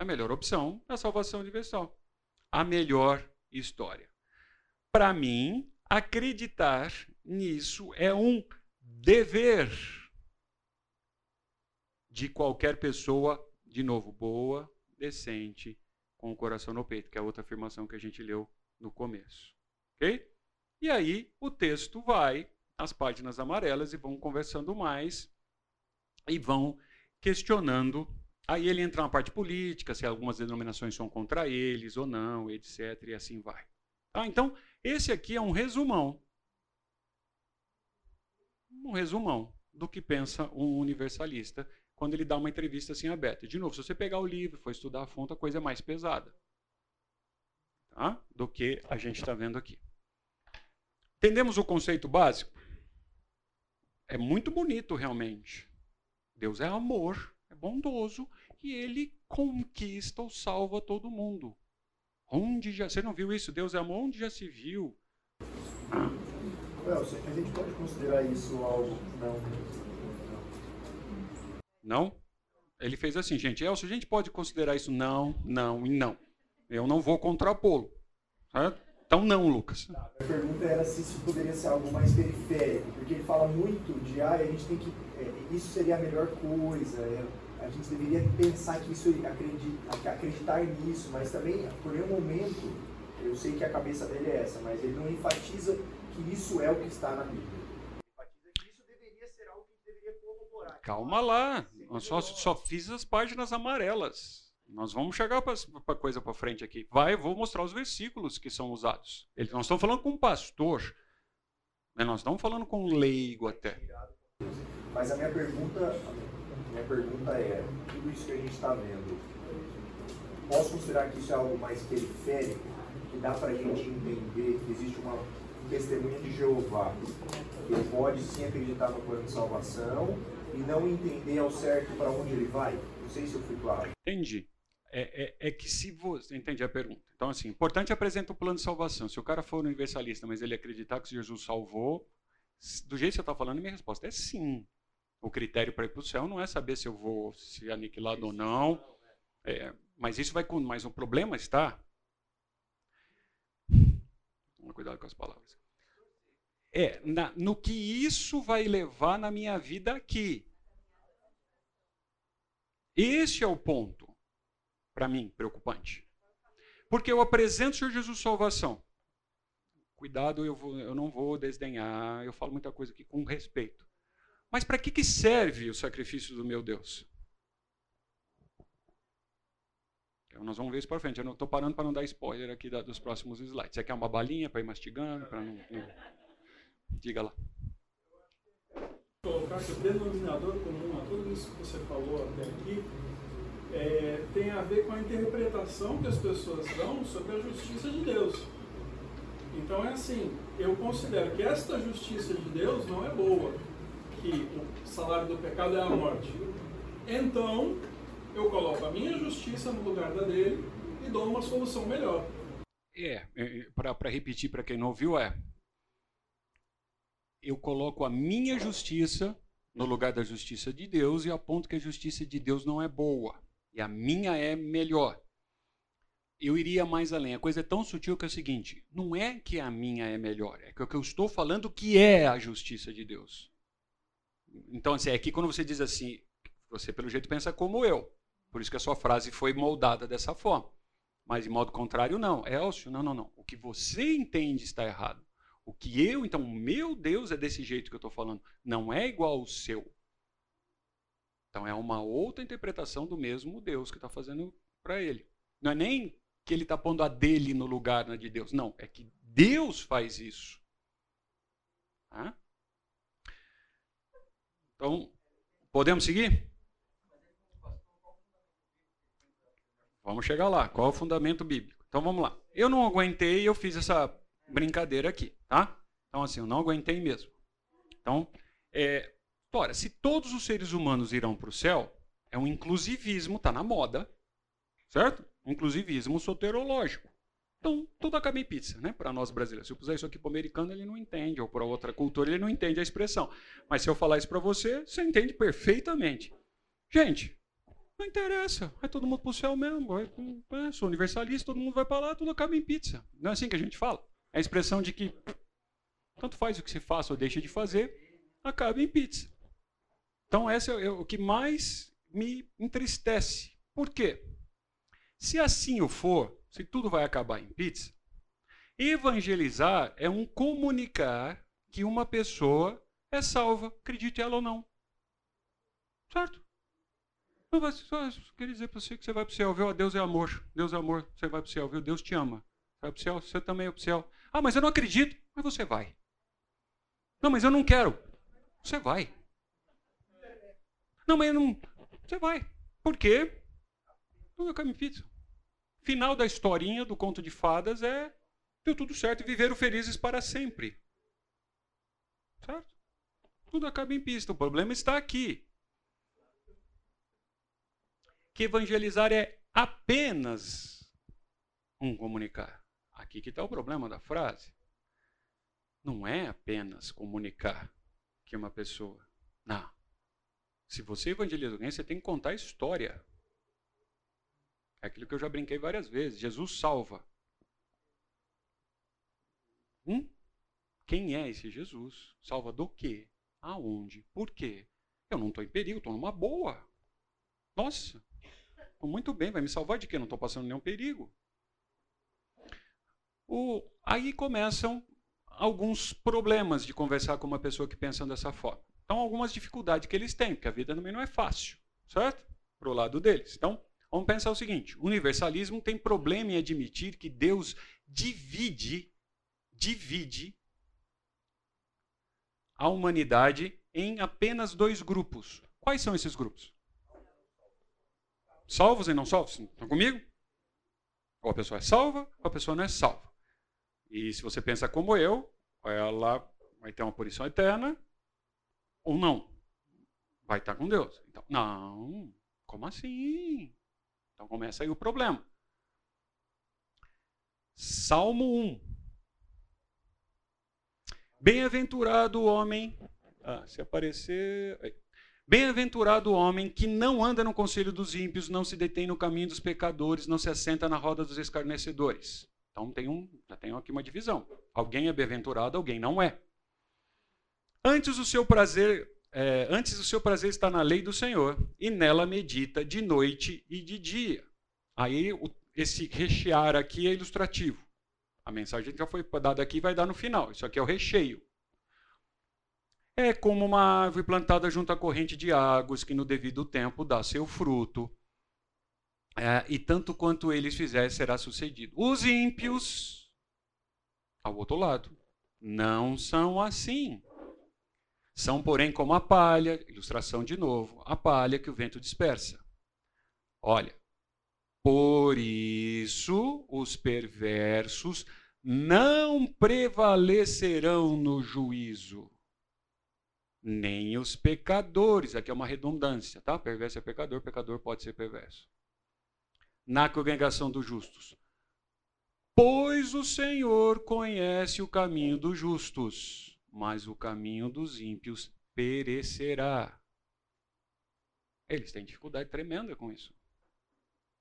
A melhor opção é a salvação universal. A melhor história. Para mim, acreditar nisso é um dever de qualquer pessoa, de novo, boa, decente, com o coração no peito, que é a outra afirmação que a gente leu no começo. Ok? E aí o texto vai, as páginas amarelas, e vão conversando mais e vão questionando. Aí ele entra na parte política, se algumas denominações são contra eles ou não, etc. E assim vai. Tá? Então, esse aqui é um resumão um resumão do que pensa um universalista quando ele dá uma entrevista assim aberta. De novo, se você pegar o livro, for estudar a fonte, a coisa é mais pesada tá? do que a gente está vendo aqui. Entendemos o conceito básico? É muito bonito, realmente. Deus é amor, é bondoso e ele conquista ou salva todo mundo. Onde já. Você não viu isso? Deus é amor? Onde já se viu? Well, a gente pode considerar isso algo não. Não? Ele fez assim, gente. Elcio, a gente pode considerar isso não, não e não. Eu não vou contrapô-lo. Então, não, Lucas. Tá, a pergunta era se isso poderia ser algo mais periférico, porque ele fala muito de, ah, a gente tem que. É, isso seria a melhor coisa, é, a gente deveria pensar que isso, acreditar, acreditar nisso, mas também, por nenhum momento, eu sei que a cabeça dele é essa, mas ele não enfatiza que isso é o que está na Bíblia. Calma lá, eu só, só fiz as páginas amarelas. Nós vamos chegar para a coisa para frente aqui. Vai, vou mostrar os versículos que são usados. Eles não estão falando com um pastor, né? nós estamos falando com um leigo até. Mas a minha pergunta, a minha pergunta é, tudo isso que a gente está vendo, posso considerar que isso é algo mais periférico, que dá para a gente entender que existe uma testemunha de Jeová, ele pode sim acreditar no plano de salvação e não entender ao certo para onde ele vai? Não sei se eu fui claro. Entendi é, é, é, que se você. Entendi a pergunta. Então, assim, importante apresenta o plano de salvação. Se o cara for universalista, mas ele acreditar que Jesus salvou, do jeito que você está falando, minha resposta é sim. O critério para ir para o céu não é saber se eu vou ser aniquilado ou não. É, mas isso vai. Mas o problema está. Cuidado com as palavras. É, na, no que isso vai levar na minha vida aqui. Esse é o ponto para mim, preocupante. Porque eu apresento o Senhor Jesus salvação. Cuidado, eu, vou, eu não vou desdenhar, eu falo muita coisa aqui com respeito. Mas para que, que serve o sacrifício do meu Deus? Então, nós vamos ver isso para frente. Eu estou parando para não dar spoiler aqui da, dos próximos slides. Você quer uma balinha para ir mastigando? Para não, não... Diga lá. Colocar que o denominador comum a tudo isso que você falou até aqui é, tem a ver com a interpretação que as pessoas dão sobre a justiça de Deus. Então é assim, eu considero que esta justiça de Deus não é boa, que o salário do pecado é a morte. Então, eu coloco a minha justiça no lugar da dele e dou uma solução melhor. É, é para repetir para quem não ouviu, é. Eu coloco a minha justiça no lugar da justiça de Deus e aponto que a justiça de Deus não é boa. E a minha é melhor. Eu iria mais além. A coisa é tão sutil que é o seguinte: não é que a minha é melhor, é que o que eu estou falando que é a justiça de Deus. Então, assim, é que quando você diz assim, você pelo jeito pensa como eu. Por isso que a sua frase foi moldada dessa forma. Mas de modo contrário, não. É Elcio, não, não, não. O que você entende está errado. O que eu, então, meu Deus é desse jeito que eu estou falando. Não é igual ao seu. Então é uma outra interpretação do mesmo Deus que está fazendo para ele. Não é nem que ele está pondo a dele no lugar né, de Deus. Não, é que Deus faz isso. Então, podemos seguir? Vamos chegar lá. Qual é o fundamento bíblico? Então vamos lá. Eu não aguentei e eu fiz essa brincadeira aqui, tá? Então assim, eu não aguentei mesmo. Então, é, Ora, se todos os seres humanos irão para o céu, é um inclusivismo, está na moda, certo? Inclusivismo soterológico. Então, tudo acaba em pizza, né? Para nós brasileiros. Se eu puser isso aqui para o americano, ele não entende, ou para outra cultura, ele não entende a expressão. Mas se eu falar isso para você, você entende perfeitamente. Gente, não interessa. Vai todo mundo para o céu mesmo. É, sou universalista, todo mundo vai para lá, tudo acaba em pizza. Não é assim que a gente fala? É a expressão de que tanto faz o que se faça ou deixa de fazer, acaba em pizza. Então, esse é o que mais me entristece. Por quê? Se assim o for, se tudo vai acabar em pizza, evangelizar é um comunicar que uma pessoa é salva, acredite ela ou não. Certo? Só queria dizer para você que você vai para o céu, viu? Deus é amor, Deus é amor, você vai para o céu, viu? Deus te ama. Você vai para o céu, você também vai para o céu. Ah, mas eu não acredito. Mas você vai. Não, mas eu não quero. Você vai. Não, mas não. Você vai. Por quê? Tudo é caminho pizza. Final da historinha do conto de fadas é deu tudo certo e viveram felizes para sempre. Certo? Tudo acaba em pista. O problema está aqui. Que evangelizar é apenas um comunicar. Aqui que está o problema da frase. Não é apenas comunicar que uma pessoa. Não. Se você evangeliza alguém, você tem que contar a história. É aquilo que eu já brinquei várias vezes. Jesus salva. Hum? Quem é esse Jesus? Salva do quê? Aonde? Por quê? Eu não estou em perigo, estou numa boa. Nossa, muito bem, vai me salvar de quê? Não estou passando nenhum perigo. O, aí começam alguns problemas de conversar com uma pessoa que pensa dessa forma. Então, algumas dificuldades que eles têm, porque a vida também não é fácil, certo? Para o lado deles. Então, vamos pensar o seguinte: universalismo tem problema em admitir que Deus divide, divide a humanidade em apenas dois grupos. Quais são esses grupos? Salvos e não salvos? Estão comigo? Ou a pessoa é salva, ou a pessoa não é salva. E se você pensa como eu, ela vai ter uma punição eterna ou não. Vai estar com Deus. Então, não, como assim? Então começa aí o problema. Salmo 1. Bem-aventurado o homem. Ah, se aparecer. Bem-aventurado o homem que não anda no conselho dos ímpios, não se detém no caminho dos pecadores, não se assenta na roda dos escarnecedores. Então tem um, já tem aqui uma divisão. Alguém é bem-aventurado, alguém não é. Antes o seu prazer, é, antes o seu prazer está na lei do Senhor e nela medita de noite e de dia. Aí o, esse rechear aqui é ilustrativo. A mensagem que já foi dada aqui vai dar no final. Isso aqui é o recheio. É como uma árvore plantada junto à corrente de águas, que no devido tempo dá seu fruto. É, e tanto quanto eles fizerem, será sucedido. Os ímpios, ao outro lado, não são assim. São, porém, como a palha, ilustração de novo, a palha que o vento dispersa. Olha, por isso, os perversos não prevalecerão no juízo, nem os pecadores. Aqui é uma redundância, tá? Perverso é pecador, pecador pode ser perverso. Na congregação dos justos. Pois o Senhor conhece o caminho dos justos, mas o caminho dos ímpios perecerá. Eles têm dificuldade tremenda com isso.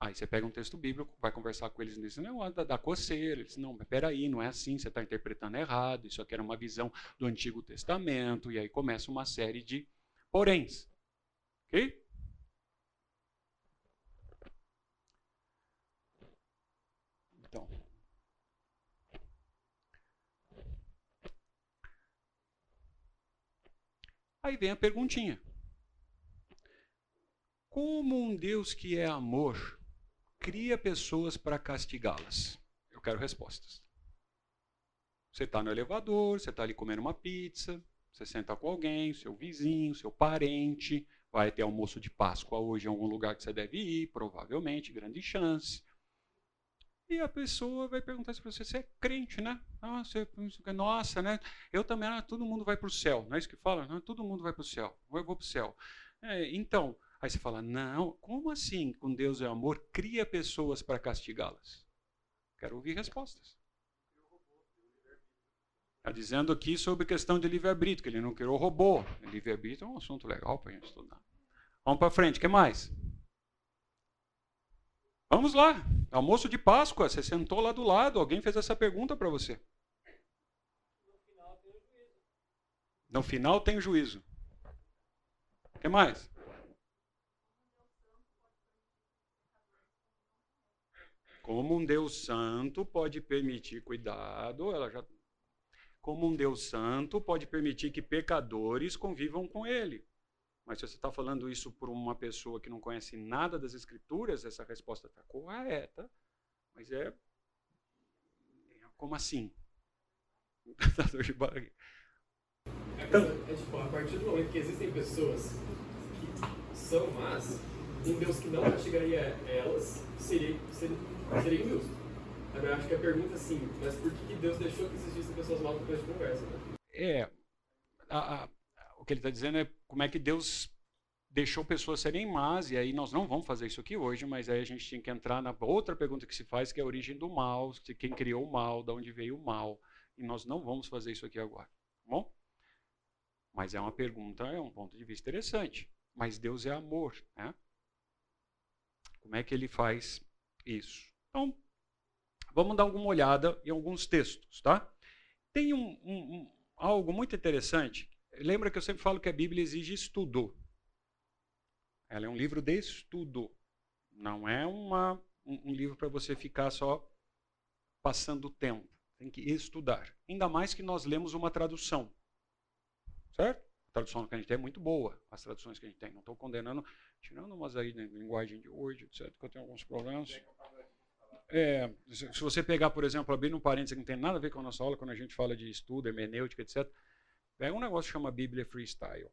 Aí você pega um texto bíblico, vai conversar com eles nesse negócio da, da coceira. Eles não, mas peraí, não é assim, você está interpretando errado, isso aqui era uma visão do Antigo Testamento, e aí começa uma série de poréns. Ok? Então. Aí vem a perguntinha. Como um Deus que é amor cria pessoas para castigá-las? Eu quero respostas. Você está no elevador, você está ali comendo uma pizza, você senta com alguém, seu vizinho, seu parente, vai ter almoço de Páscoa hoje em algum lugar que você deve ir, provavelmente, grande chance. E a pessoa vai perguntar se você, você é crente, né? Nossa, nossa, né? Eu também, ah, todo mundo vai para o céu. Não é isso que fala? Não, todo mundo vai para o céu. Eu vou para o céu. É, então, Aí você fala: não, como assim? Com Deus é amor, cria pessoas para castigá-las. Quero ouvir respostas. Está dizendo aqui sobre questão de livre-arbítrio, que ele não criou robô. Livre-arbítrio é um assunto legal para a gente estudar. Vamos para frente, o que mais? Vamos lá. Almoço de Páscoa, você sentou lá do lado, alguém fez essa pergunta para você. No final tem juízo. O que mais? Como um Deus santo pode permitir cuidado, ela já como um Deus santo pode permitir que pecadores convivam com ele. Mas se você está falando isso por uma pessoa que não conhece nada das escrituras, essa resposta está correta. Mas é. Como assim? Tá barriga. É, é, tipo, a partir do momento que existem pessoas que são más, um Deus que não castigaria elas seria, seria seria injusto. Eu acho que a pergunta é assim, mas por que Deus deixou que existissem pessoas mal depois de conversa? Né? É, a, a, o que ele está dizendo é como é que Deus deixou pessoas serem más, e aí nós não vamos fazer isso aqui hoje, mas aí a gente tinha que entrar na outra pergunta que se faz, que é a origem do mal, quem criou o mal, de onde veio o mal. E nós não vamos fazer isso aqui agora. Tá bom? Mas é uma pergunta, é um ponto de vista interessante. Mas Deus é amor, né? Como é que ele faz isso? Então, vamos dar alguma olhada em alguns textos, tá? Tem um, um, um, algo muito interessante. Lembra que eu sempre falo que a Bíblia exige estudo. Ela é um livro de estudo. Não é uma, um, livro para você ficar só passando o tempo. Tem que estudar. Ainda mais que nós lemos uma tradução. Certo? A tradução que a gente tem é muito boa, as traduções que a gente tem. Não estou condenando, tirando umas aí de linguagem de hoje, etc., que eu tenho alguns problemas. É, se você pegar, por exemplo, abrir um parênteses que não tem nada a ver com a nossa aula, quando a gente fala de estudo, hermenêutica, etc., pega um negócio que chama Bíblia Freestyle.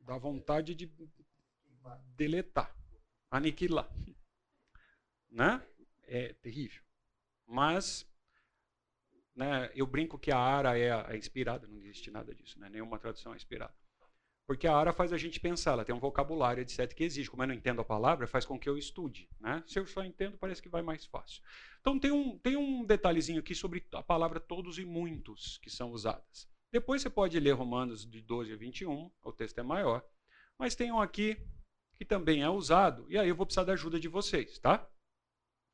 Dá vontade de deletar, aniquilar. Né? É terrível. Mas né, eu brinco que a Ara é, é inspirada, não existe nada disso, né? nenhuma tradução é inspirada. Porque a Ara faz a gente pensar, ela tem um vocabulário, etc., que exige. Como eu não entendo a palavra, faz com que eu estude. Né? Se eu só entendo, parece que vai mais fácil. Então tem um, tem um detalhezinho aqui sobre a palavra todos e muitos que são usadas. Depois você pode ler Romanos de 12 a 21, o texto é maior. Mas tem um aqui que também é usado, e aí eu vou precisar da ajuda de vocês, tá?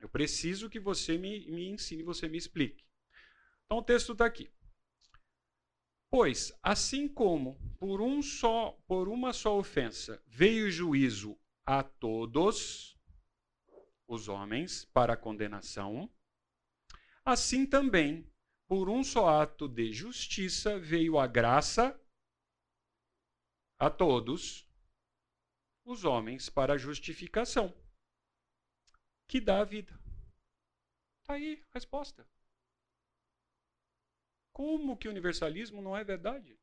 Eu preciso que você me, me ensine, você me explique. Então o texto está aqui. Pois, assim como por, um só, por uma só ofensa veio juízo a todos os homens para condenação, assim também, por um só ato de justiça veio a graça a todos os homens para justificação, que dá a vida. Está aí a resposta. Como que o universalismo não é verdade?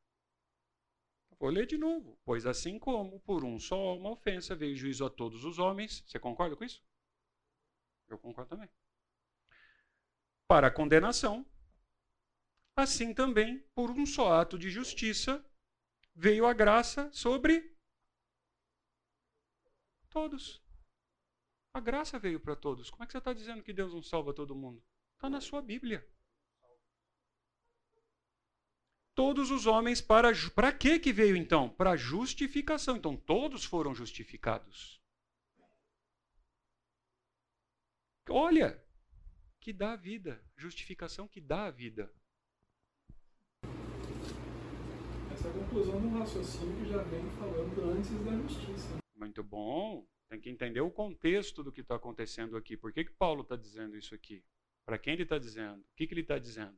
Vou ler de novo. Pois assim como por um só uma ofensa veio juízo a todos os homens. Você concorda com isso? Eu concordo também. Para a condenação, assim também, por um só ato de justiça, veio a graça sobre todos. A graça veio para todos. Como é que você está dizendo que Deus não salva todo mundo? Está na sua Bíblia todos os homens para para que que veio então? Para justificação. Então todos foram justificados. Olha, que dá a vida, justificação que dá a vida. Essa é a conclusão do raciocínio que já vem falando antes da justiça. Muito bom. Tem que entender o contexto do que está acontecendo aqui. Por que, que Paulo está dizendo isso aqui? Para quem ele está dizendo? O que, que ele está dizendo?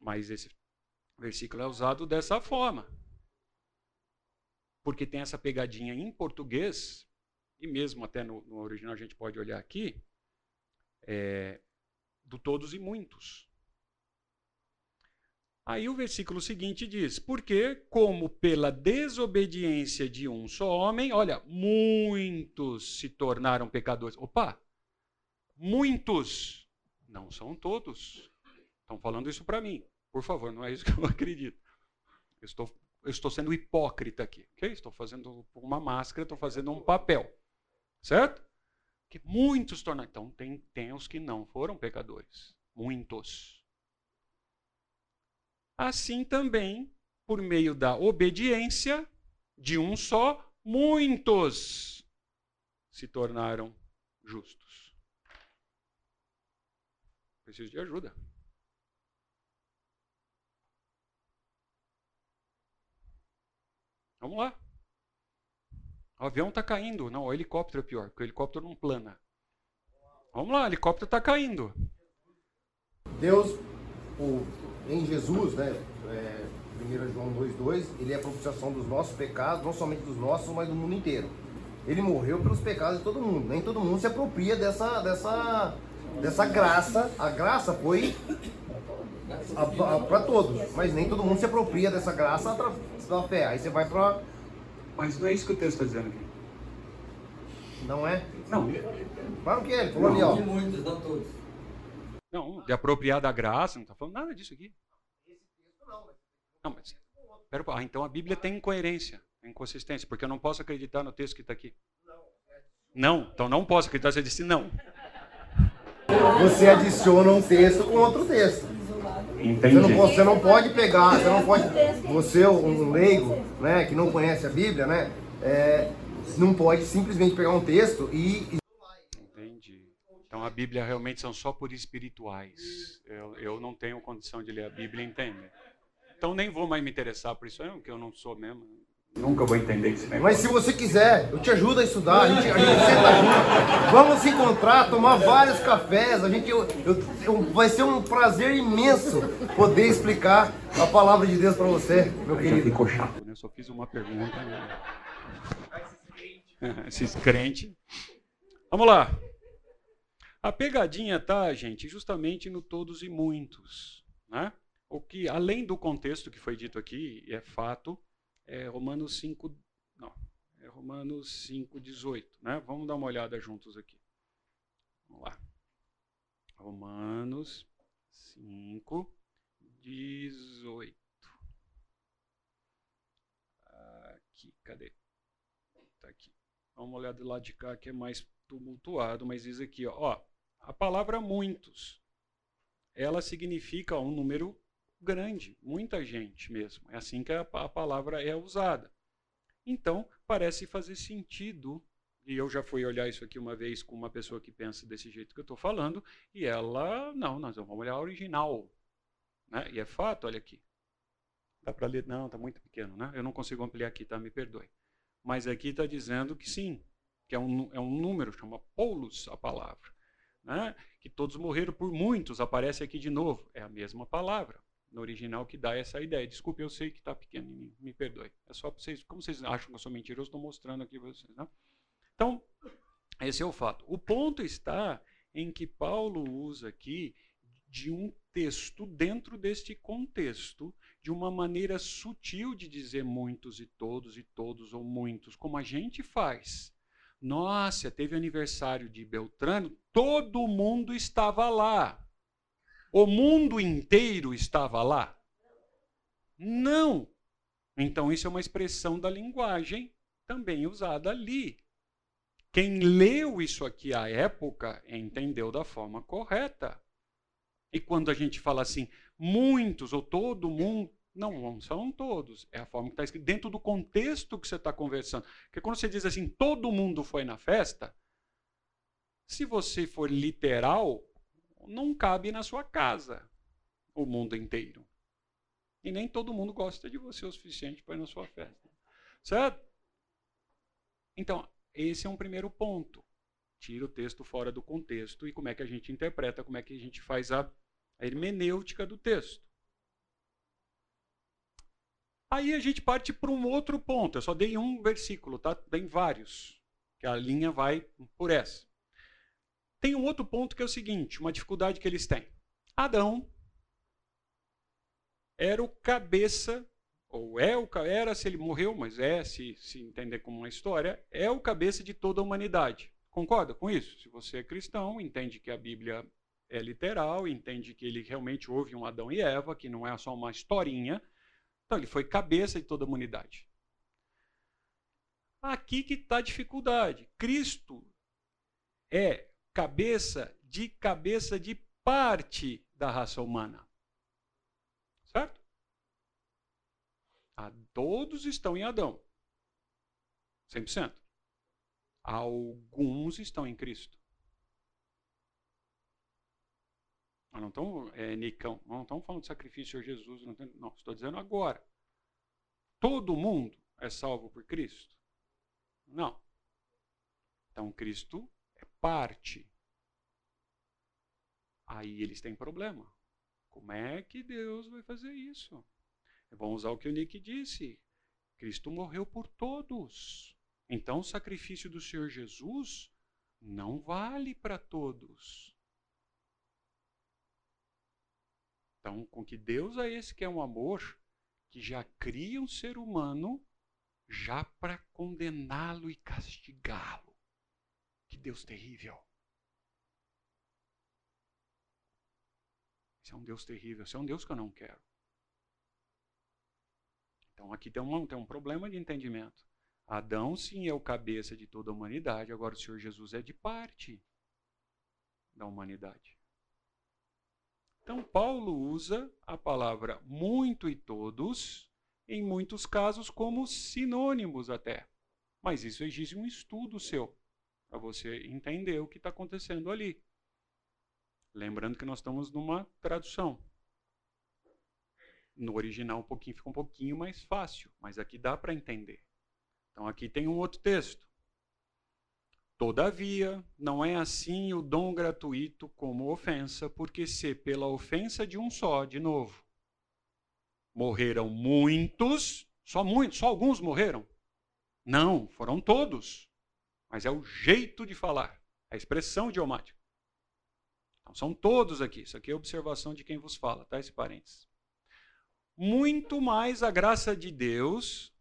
Mas esse o versículo é usado dessa forma. Porque tem essa pegadinha em português, e mesmo até no, no original a gente pode olhar aqui, é, do todos e muitos. Aí o versículo seguinte diz: Porque, como pela desobediência de um só homem, olha, muitos se tornaram pecadores. Opa! Muitos, não são todos. Estão falando isso para mim. Por favor, não é isso que eu acredito. Eu estou, eu estou sendo hipócrita aqui. Okay? Estou fazendo uma máscara, estou fazendo um papel. Certo? Que muitos tornaram. Então, tem, tem os que não foram pecadores. Muitos. Assim também, por meio da obediência de um só, muitos se tornaram justos. Preciso de ajuda. Vamos lá. O avião está caindo. Não, o helicóptero é pior, porque o helicóptero não plana. Vamos lá, o helicóptero está caindo. Deus, o, em Jesus, né? É, 1 João 2,2, ele é a propiciação dos nossos pecados, não somente dos nossos, mas do mundo inteiro. Ele morreu pelos pecados de todo mundo. Nem todo mundo se apropria dessa, dessa, dessa graça. A graça foi para todos, mas nem todo mundo se apropria dessa graça da fé. Aí você vai para. Mas não é isso que o texto está dizendo aqui. Não é? Não. Claro que é, ele falou ali, ó. muitos, não todos. Não, de apropriar da graça, não está falando nada disso aqui. Não, mas. Pera, ah, então a Bíblia tem incoerência. Inconsistência, porque eu não posso acreditar no texto que está aqui. Não, então não posso acreditar. Você disse não. Você adiciona um texto com outro texto. Entendi. Você não, pode, você não pode pegar, você não pode. Você, um leigo, né, que não conhece a Bíblia, né, é, não pode simplesmente pegar um texto e. Entendi. Então a Bíblia realmente são só por espirituais. Eu, eu não tenho condição de ler a Bíblia, entende? Então nem vou mais me interessar por isso, porque eu não sou mesmo. Nunca vou entender esse negócio. Mas se você quiser, eu te ajudo a estudar, a gente, a gente senta junto, vamos se encontrar, tomar vários cafés, a gente, eu, eu- vai ser um prazer imenso poder explicar a palavra de Deus para você, meu Já querido. ficou chato, né? Eu só fiz uma pergunta. Né? Esses crentes. Vamos lá. A pegadinha tá, gente, justamente no todos e muitos, né? O que, além do contexto que foi dito aqui, é fato, é Romanos 5, não, é Romanos 5, 18, né? Vamos dar uma olhada juntos aqui. Vamos lá. Romanos 5, 18. Aqui, cadê? Tá aqui. Vamos olhar do lado de cá que é mais tumultuado, mas diz aqui, ó, ó, a palavra muitos, ela significa um número grande, muita gente mesmo. É assim que a, a palavra é usada. Então, parece fazer sentido, e eu já fui olhar isso aqui uma vez com uma pessoa que pensa desse jeito que eu estou falando, e ela, não, nós vamos olhar a original. Né? E é fato, olha aqui. Dá para ler? Não, está muito pequeno, né? Eu não consigo ampliar aqui, tá? Me perdoe. Mas aqui está dizendo que sim, que é um, é um número, chama polos a palavra. Né? Que todos morreram por muitos, aparece aqui de novo. É a mesma palavra no original que dá essa ideia. Desculpe, eu sei que está mim, me perdoe. É só para vocês, como vocês acham que eu sou mentiroso, estou mostrando aqui para vocês. Né? Então, esse é o fato. O ponto está em que Paulo usa aqui de um texto dentro deste contexto, de uma maneira sutil de dizer muitos e todos e todos ou muitos, como a gente faz. Nossa, teve aniversário de Beltrano, todo mundo estava lá. O mundo inteiro estava lá? Não. Então, isso é uma expressão da linguagem também usada ali. Quem leu isso aqui à época entendeu da forma correta. E quando a gente fala assim, muitos ou todo mundo, não, são todos. É a forma que está escrito, dentro do contexto que você está conversando. Porque quando você diz assim, todo mundo foi na festa, se você for literal, não cabe na sua casa o mundo inteiro. E nem todo mundo gosta de você o suficiente para ir na sua festa. Certo? Então, esse é um primeiro ponto. Tira o texto fora do contexto e como é que a gente interpreta, como é que a gente faz a, hermenêutica do texto. Aí a gente parte para um outro ponto. Eu só dei um versículo, tá? Tem vários, que a linha vai por essa. Tem um outro ponto que é o seguinte, uma dificuldade que eles têm. Adão era o cabeça, ou é o era se ele morreu, mas é, se, se entender como uma história, é o cabeça de toda a humanidade. Concorda com isso? Se você é cristão, entende que a Bíblia é literal, entende que ele realmente houve um Adão e Eva, que não é só uma historinha. Então, ele foi cabeça de toda a humanidade. Aqui que está a dificuldade. Cristo é cabeça de cabeça de parte da raça humana. Certo? A todos estão em Adão. 100%. Alguns estão em Cristo. Nós não estamos, é, Nicão, não estamos falando de sacrifício a Jesus, não, não, estou dizendo agora. Todo mundo é salvo por Cristo? Não. Então Cristo é parte. Aí eles têm problema. Como é que Deus vai fazer isso? Vamos usar o que o Nick disse. Cristo morreu por todos. Então o sacrifício do Senhor Jesus não vale para todos. Então, com que Deus é esse que é um amor que já cria um ser humano já para condená-lo e castigá-lo. Que Deus terrível. Esse é um Deus terrível, esse é um Deus que eu não quero. Então aqui tem um, tem um problema de entendimento. Adão, sim, é o cabeça de toda a humanidade, agora o Senhor Jesus é de parte da humanidade. Então, Paulo usa a palavra muito e todos, em muitos casos, como sinônimos até. Mas isso exige um estudo seu, para você entender o que está acontecendo ali. Lembrando que nós estamos numa tradução. No original um pouquinho fica um pouquinho mais fácil, mas aqui dá para entender. Então aqui tem um outro texto. Todavia, não é assim o dom gratuito como ofensa, porque se pela ofensa de um só, de novo, morreram muitos, só muitos, só alguns morreram? Não, foram todos. Mas é o jeito de falar, a expressão idiomática. Então, são todos aqui. Isso aqui é observação de quem vos fala, tá? Esse parênteses. Muito mais a graça de Deus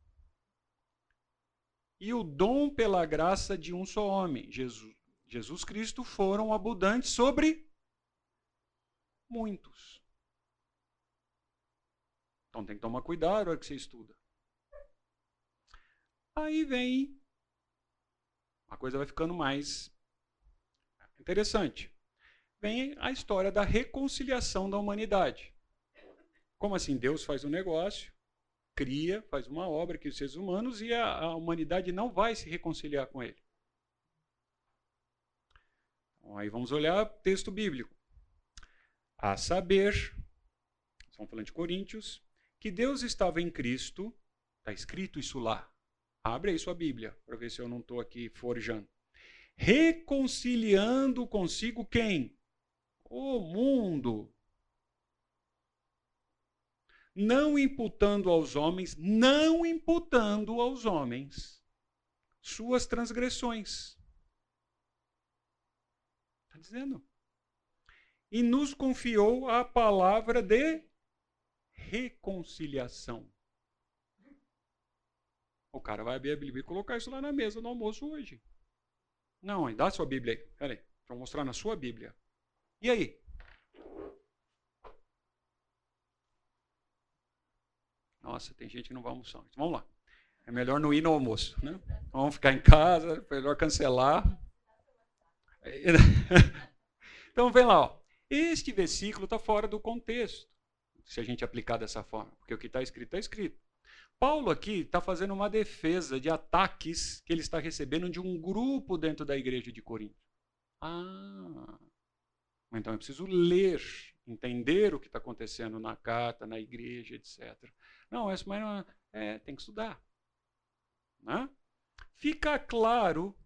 e o dom pela graça de um só homem, Jesus, Jesus Cristo, foram abundantes sobre muitos. Então tem que tomar cuidado na hora que você estuda. Aí vem. A coisa vai ficando mais interessante. Vem a história da reconciliação da humanidade. Como assim? Deus faz um negócio, cria, faz uma obra que os seres humanos e a, a humanidade não vai se reconciliar com ele. Então, aí vamos olhar texto bíblico. A saber, estamos falando de Coríntios, que Deus estava em Cristo, está escrito isso lá. Abre aí sua Bíblia, para ver se eu não estou aqui forjando. Reconciliando consigo quem? O mundo não imputando aos homens, não imputando aos homens suas transgressões. Está dizendo. E nos confiou a palavra de reconciliação. O cara vai abrir a Bíblia e colocar isso lá na mesa no almoço hoje. Não, dá sua Bíblia aí. Peraí, deixa mostrar na sua Bíblia. E aí? Nossa, tem gente que não vai almoçar. Então, vamos lá. É melhor não ir no almoço. Né? Vamos ficar em casa, é melhor cancelar. Então, vem lá. Ó. Este versículo está fora do contexto, se a gente aplicar dessa forma, porque o que está escrito está escrito. Paulo aqui está fazendo uma defesa de ataques que ele está recebendo de um grupo dentro da igreja de Corinto. Ah, então eu preciso ler, entender o que está acontecendo na carta, na igreja, etc. Não, essa mas é, tem que estudar. Né? Fica claro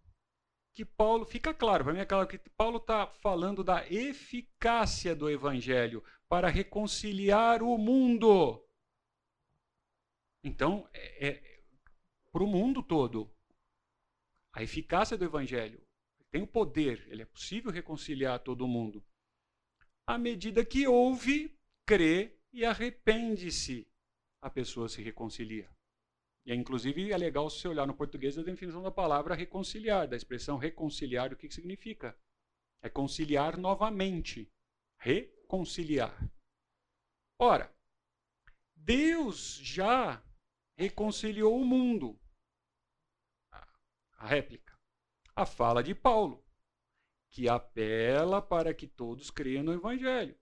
que Paulo, fica claro, para mim é claro que Paulo está falando da eficácia do evangelho para reconciliar o mundo. Então, é, é para o mundo todo. A eficácia do evangelho tem o poder, ele é possível reconciliar todo mundo. À medida que ouve, crê e arrepende-se a pessoa se reconcilia. E, inclusive, é legal se olhar no português a definição da palavra reconciliar, da expressão reconciliar, o que, que significa? É conciliar novamente. Reconciliar. Ora, Deus já reconciliou o mundo. A réplica. A fala de Paulo, que apela para que todos creiam no Evangelho.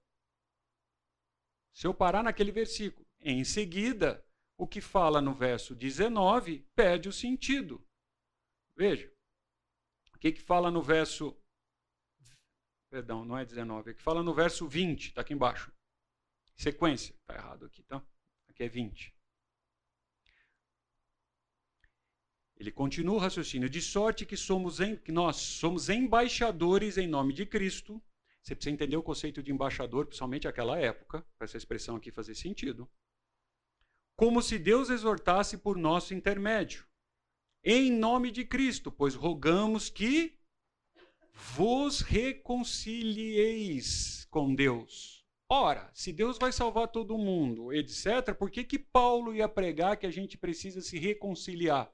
Se eu parar naquele versículo, em seguida, o que fala no verso 19 perde o sentido. Veja. O que, que fala no verso. Perdão, não é 19. O que fala no verso 20, está aqui embaixo. Sequência. Está errado aqui, tá? Aqui é 20. Ele continua o raciocínio, de sorte que, somos em, que nós somos embaixadores em nome de Cristo. Você precisa entender o conceito de embaixador, principalmente naquela época, para essa expressão aqui fazer sentido como se Deus exortasse por nosso intermédio. Em nome de Cristo, pois rogamos que vos reconcilieis com Deus. Ora, se Deus vai salvar todo mundo, etc., por que, que Paulo ia pregar que a gente precisa se reconciliar?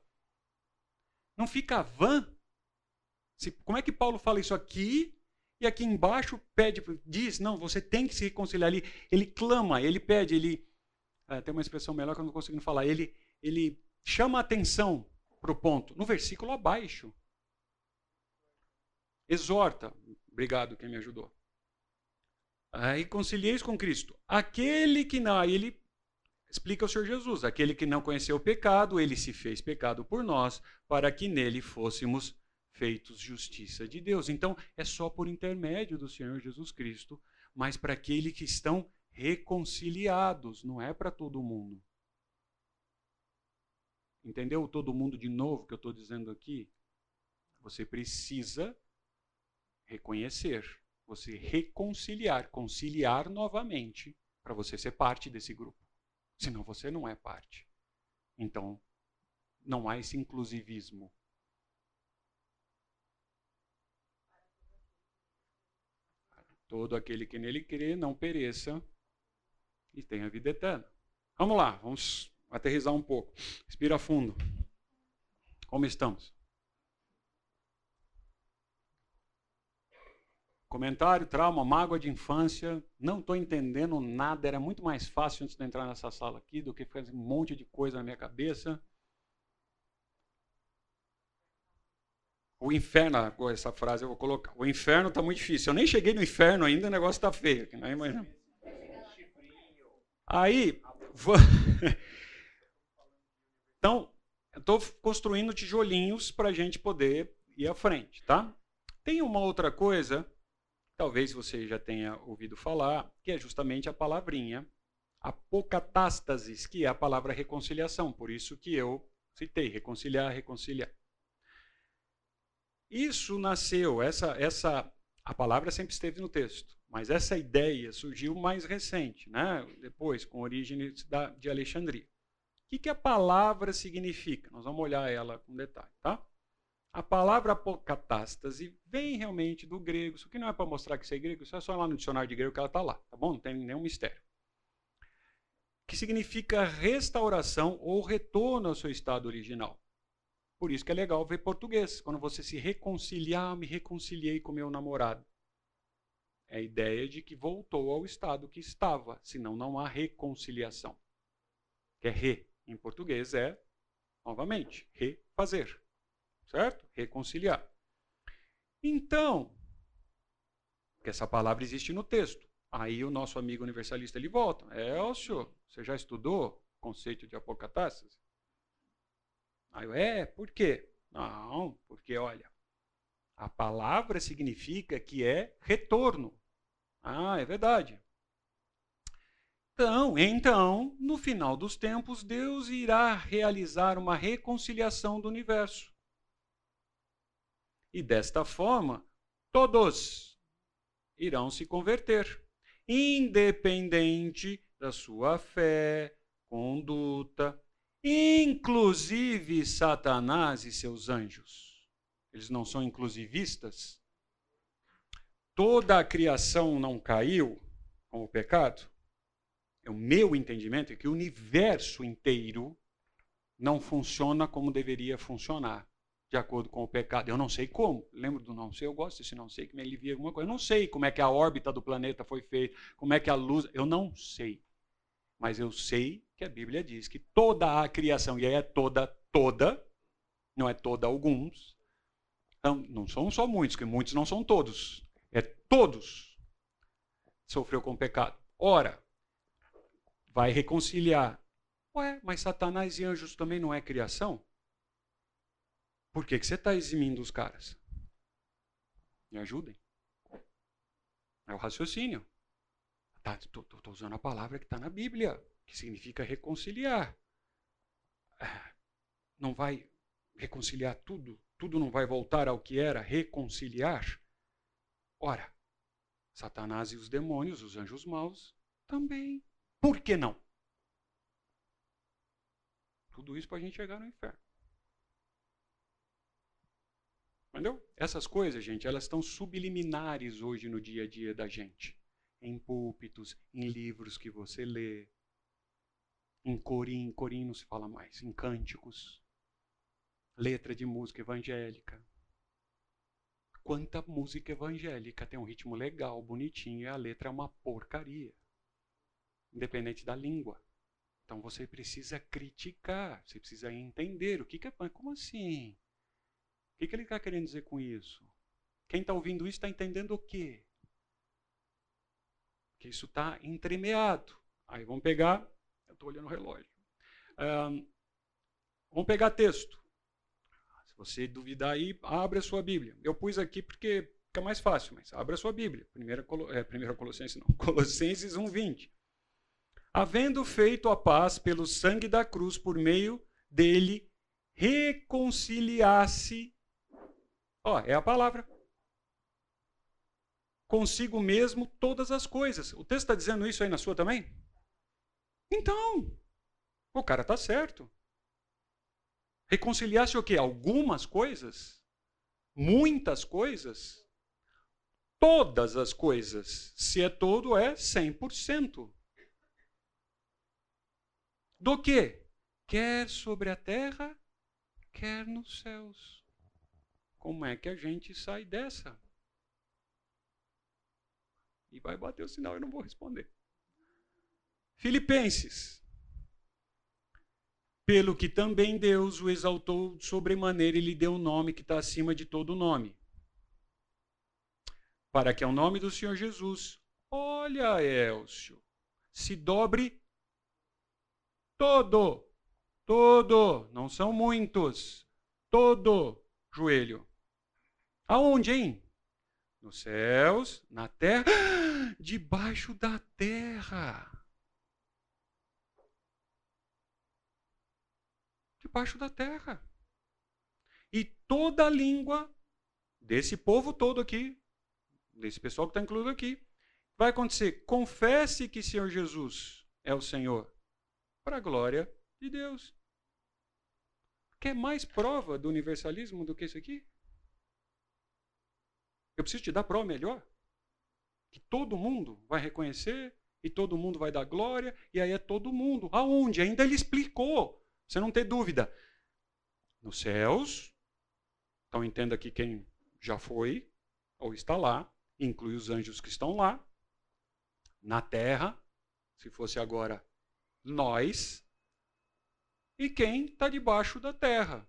Não fica vã? Se, como é que Paulo fala isso aqui e aqui embaixo pede, diz, não, você tem que se reconciliar ali. Ele clama, ele pede, ele é, tem uma expressão melhor que eu não conseguindo falar. Ele, ele chama a atenção para o ponto. No versículo abaixo. Exorta. Obrigado quem me ajudou. Aí concilieis com Cristo. Aquele que. Aí ele explica o Senhor Jesus. Aquele que não conheceu o pecado, ele se fez pecado por nós, para que nele fôssemos feitos justiça de Deus. Então, é só por intermédio do Senhor Jesus Cristo, mas para aqueles que estão reconciliados, não é para todo mundo. Entendeu todo mundo de novo que eu estou dizendo aqui? Você precisa reconhecer, você reconciliar, conciliar novamente para você ser parte desse grupo. Senão você não é parte. Então, não há esse inclusivismo. Todo aquele que nele crê não pereça e tenha vida eterna. Vamos lá, vamos aterrizar um pouco. Respira fundo. Como estamos? Comentário, trauma, mágoa de infância. Não estou entendendo nada. Era muito mais fácil antes de entrar nessa sala aqui do que fazer um monte de coisa na minha cabeça. O inferno, essa frase eu vou colocar. O inferno está muito difícil. Eu nem cheguei no inferno ainda, o negócio está feio. Né? Aí, vou... então, estou construindo tijolinhos para a gente poder ir à frente, tá? Tem uma outra coisa talvez você já tenha ouvido falar, que é justamente a palavrinha apocatástasis, que é a palavra reconciliação, por isso que eu citei, reconciliar, reconciliar. Isso nasceu, essa, essa, a palavra sempre esteve no texto, mas essa ideia surgiu mais recente, né? depois, com origem da, de Alexandria. O que, que a palavra significa? Nós vamos olhar ela com detalhe, tá? A palavra apocatástase vem realmente do grego. Isso aqui não é para mostrar que isso é grego, isso é só lá no dicionário de grego que ela está lá, tá bom? Não tem nenhum mistério. Que significa restauração ou retorno ao seu estado original. Por isso que é legal ver português. Quando você se reconciliar, me reconciliei com meu namorado. É a ideia de que voltou ao estado que estava, senão não há reconciliação. Que é re, em português é, novamente, refazer certo? Reconciliar. Então, que essa palavra existe no texto. Aí o nosso amigo universalista ele volta. Elcio, você já estudou o conceito de apocatástase? Aí eu, é, por quê? Não, porque olha, a palavra significa que é retorno. Ah, é verdade. Então, então, no final dos tempos, Deus irá realizar uma reconciliação do universo. E desta forma, todos irão se converter, independente da sua fé, conduta, inclusive Satanás e seus anjos. Eles não são inclusivistas? Toda a criação não caiu com o pecado? É o meu entendimento é que o universo inteiro não funciona como deveria funcionar de acordo com o pecado. Eu não sei como. Lembro do não sei, eu gosto desse não sei que me alivia alguma coisa. Eu não sei como é que a órbita do planeta foi feita, como é que a luz. Eu não sei. Mas eu sei que a Bíblia diz que toda a criação, e aí é toda, toda, não é toda alguns. Então, não são só muitos, que muitos não são todos. É todos sofreu com o pecado. Ora, vai reconciliar. Ué, mas Satanás e anjos também não é criação? Por que, que você está eximindo os caras? Me ajudem. É o raciocínio. Estou tá, usando a palavra que está na Bíblia, que significa reconciliar. É, não vai reconciliar tudo? Tudo não vai voltar ao que era reconciliar? Ora, Satanás e os demônios, os anjos maus, também. Por que não? Tudo isso para a gente chegar no inferno. Entendeu? Essas coisas, gente, elas estão subliminares hoje no dia a dia da gente. Em púlpitos, em livros que você lê, em corim, corim não se fala mais, em cânticos, letra de música evangélica. Quanta música evangélica tem um ritmo legal, bonitinho, e a letra é uma porcaria. Independente da língua. Então você precisa criticar, você precisa entender o que, que é. Como assim? Que, que ele está querendo dizer com isso? Quem está ouvindo isso está entendendo o quê? Que isso está entremeado. Aí vamos pegar. Eu estou olhando o relógio. Um, vamos pegar texto. Se você duvidar aí, abre a sua Bíblia. Eu pus aqui porque fica mais fácil, mas abre a sua Bíblia. Primeira, é, primeira Colossenses não. Colossenses 1,20 havendo feito a paz pelo sangue da cruz por meio dele, reconciliasse. Ó, é a palavra. Consigo mesmo todas as coisas. O texto está dizendo isso aí na sua também? Então, o cara está certo. Reconciliasse o quê? Algumas coisas? Muitas coisas? Todas as coisas. Se é todo, é 100% do que? Quer sobre a terra, quer nos céus. Como é que a gente sai dessa? E vai bater o sinal, eu não vou responder. Filipenses. Pelo que também Deus o exaltou sobremaneira e lhe deu o um nome que está acima de todo nome. Para que ao nome do Senhor Jesus, olha, Elcio, se dobre todo, todo, não são muitos, todo joelho. Aonde, hein? Nos céus, na terra, debaixo da terra. Debaixo da terra. E toda língua desse povo todo aqui, desse pessoal que está incluído aqui, vai acontecer. Confesse que Senhor Jesus é o Senhor para a glória de Deus. Quer mais prova do universalismo do que isso aqui? Eu preciso te dar prova melhor? Que todo mundo vai reconhecer e todo mundo vai dar glória, e aí é todo mundo. Aonde? Ainda ele explicou. Você não tem dúvida. Nos céus, então entenda aqui quem já foi ou está lá, inclui os anjos que estão lá. Na terra, se fosse agora nós e quem está debaixo da terra.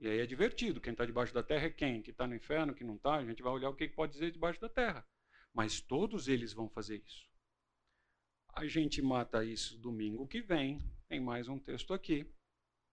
E aí é divertido. Quem está debaixo da terra é quem? Que está no inferno, que não está? A gente vai olhar o que pode dizer debaixo da terra. Mas todos eles vão fazer isso. A gente mata isso domingo que vem. Tem mais um texto aqui.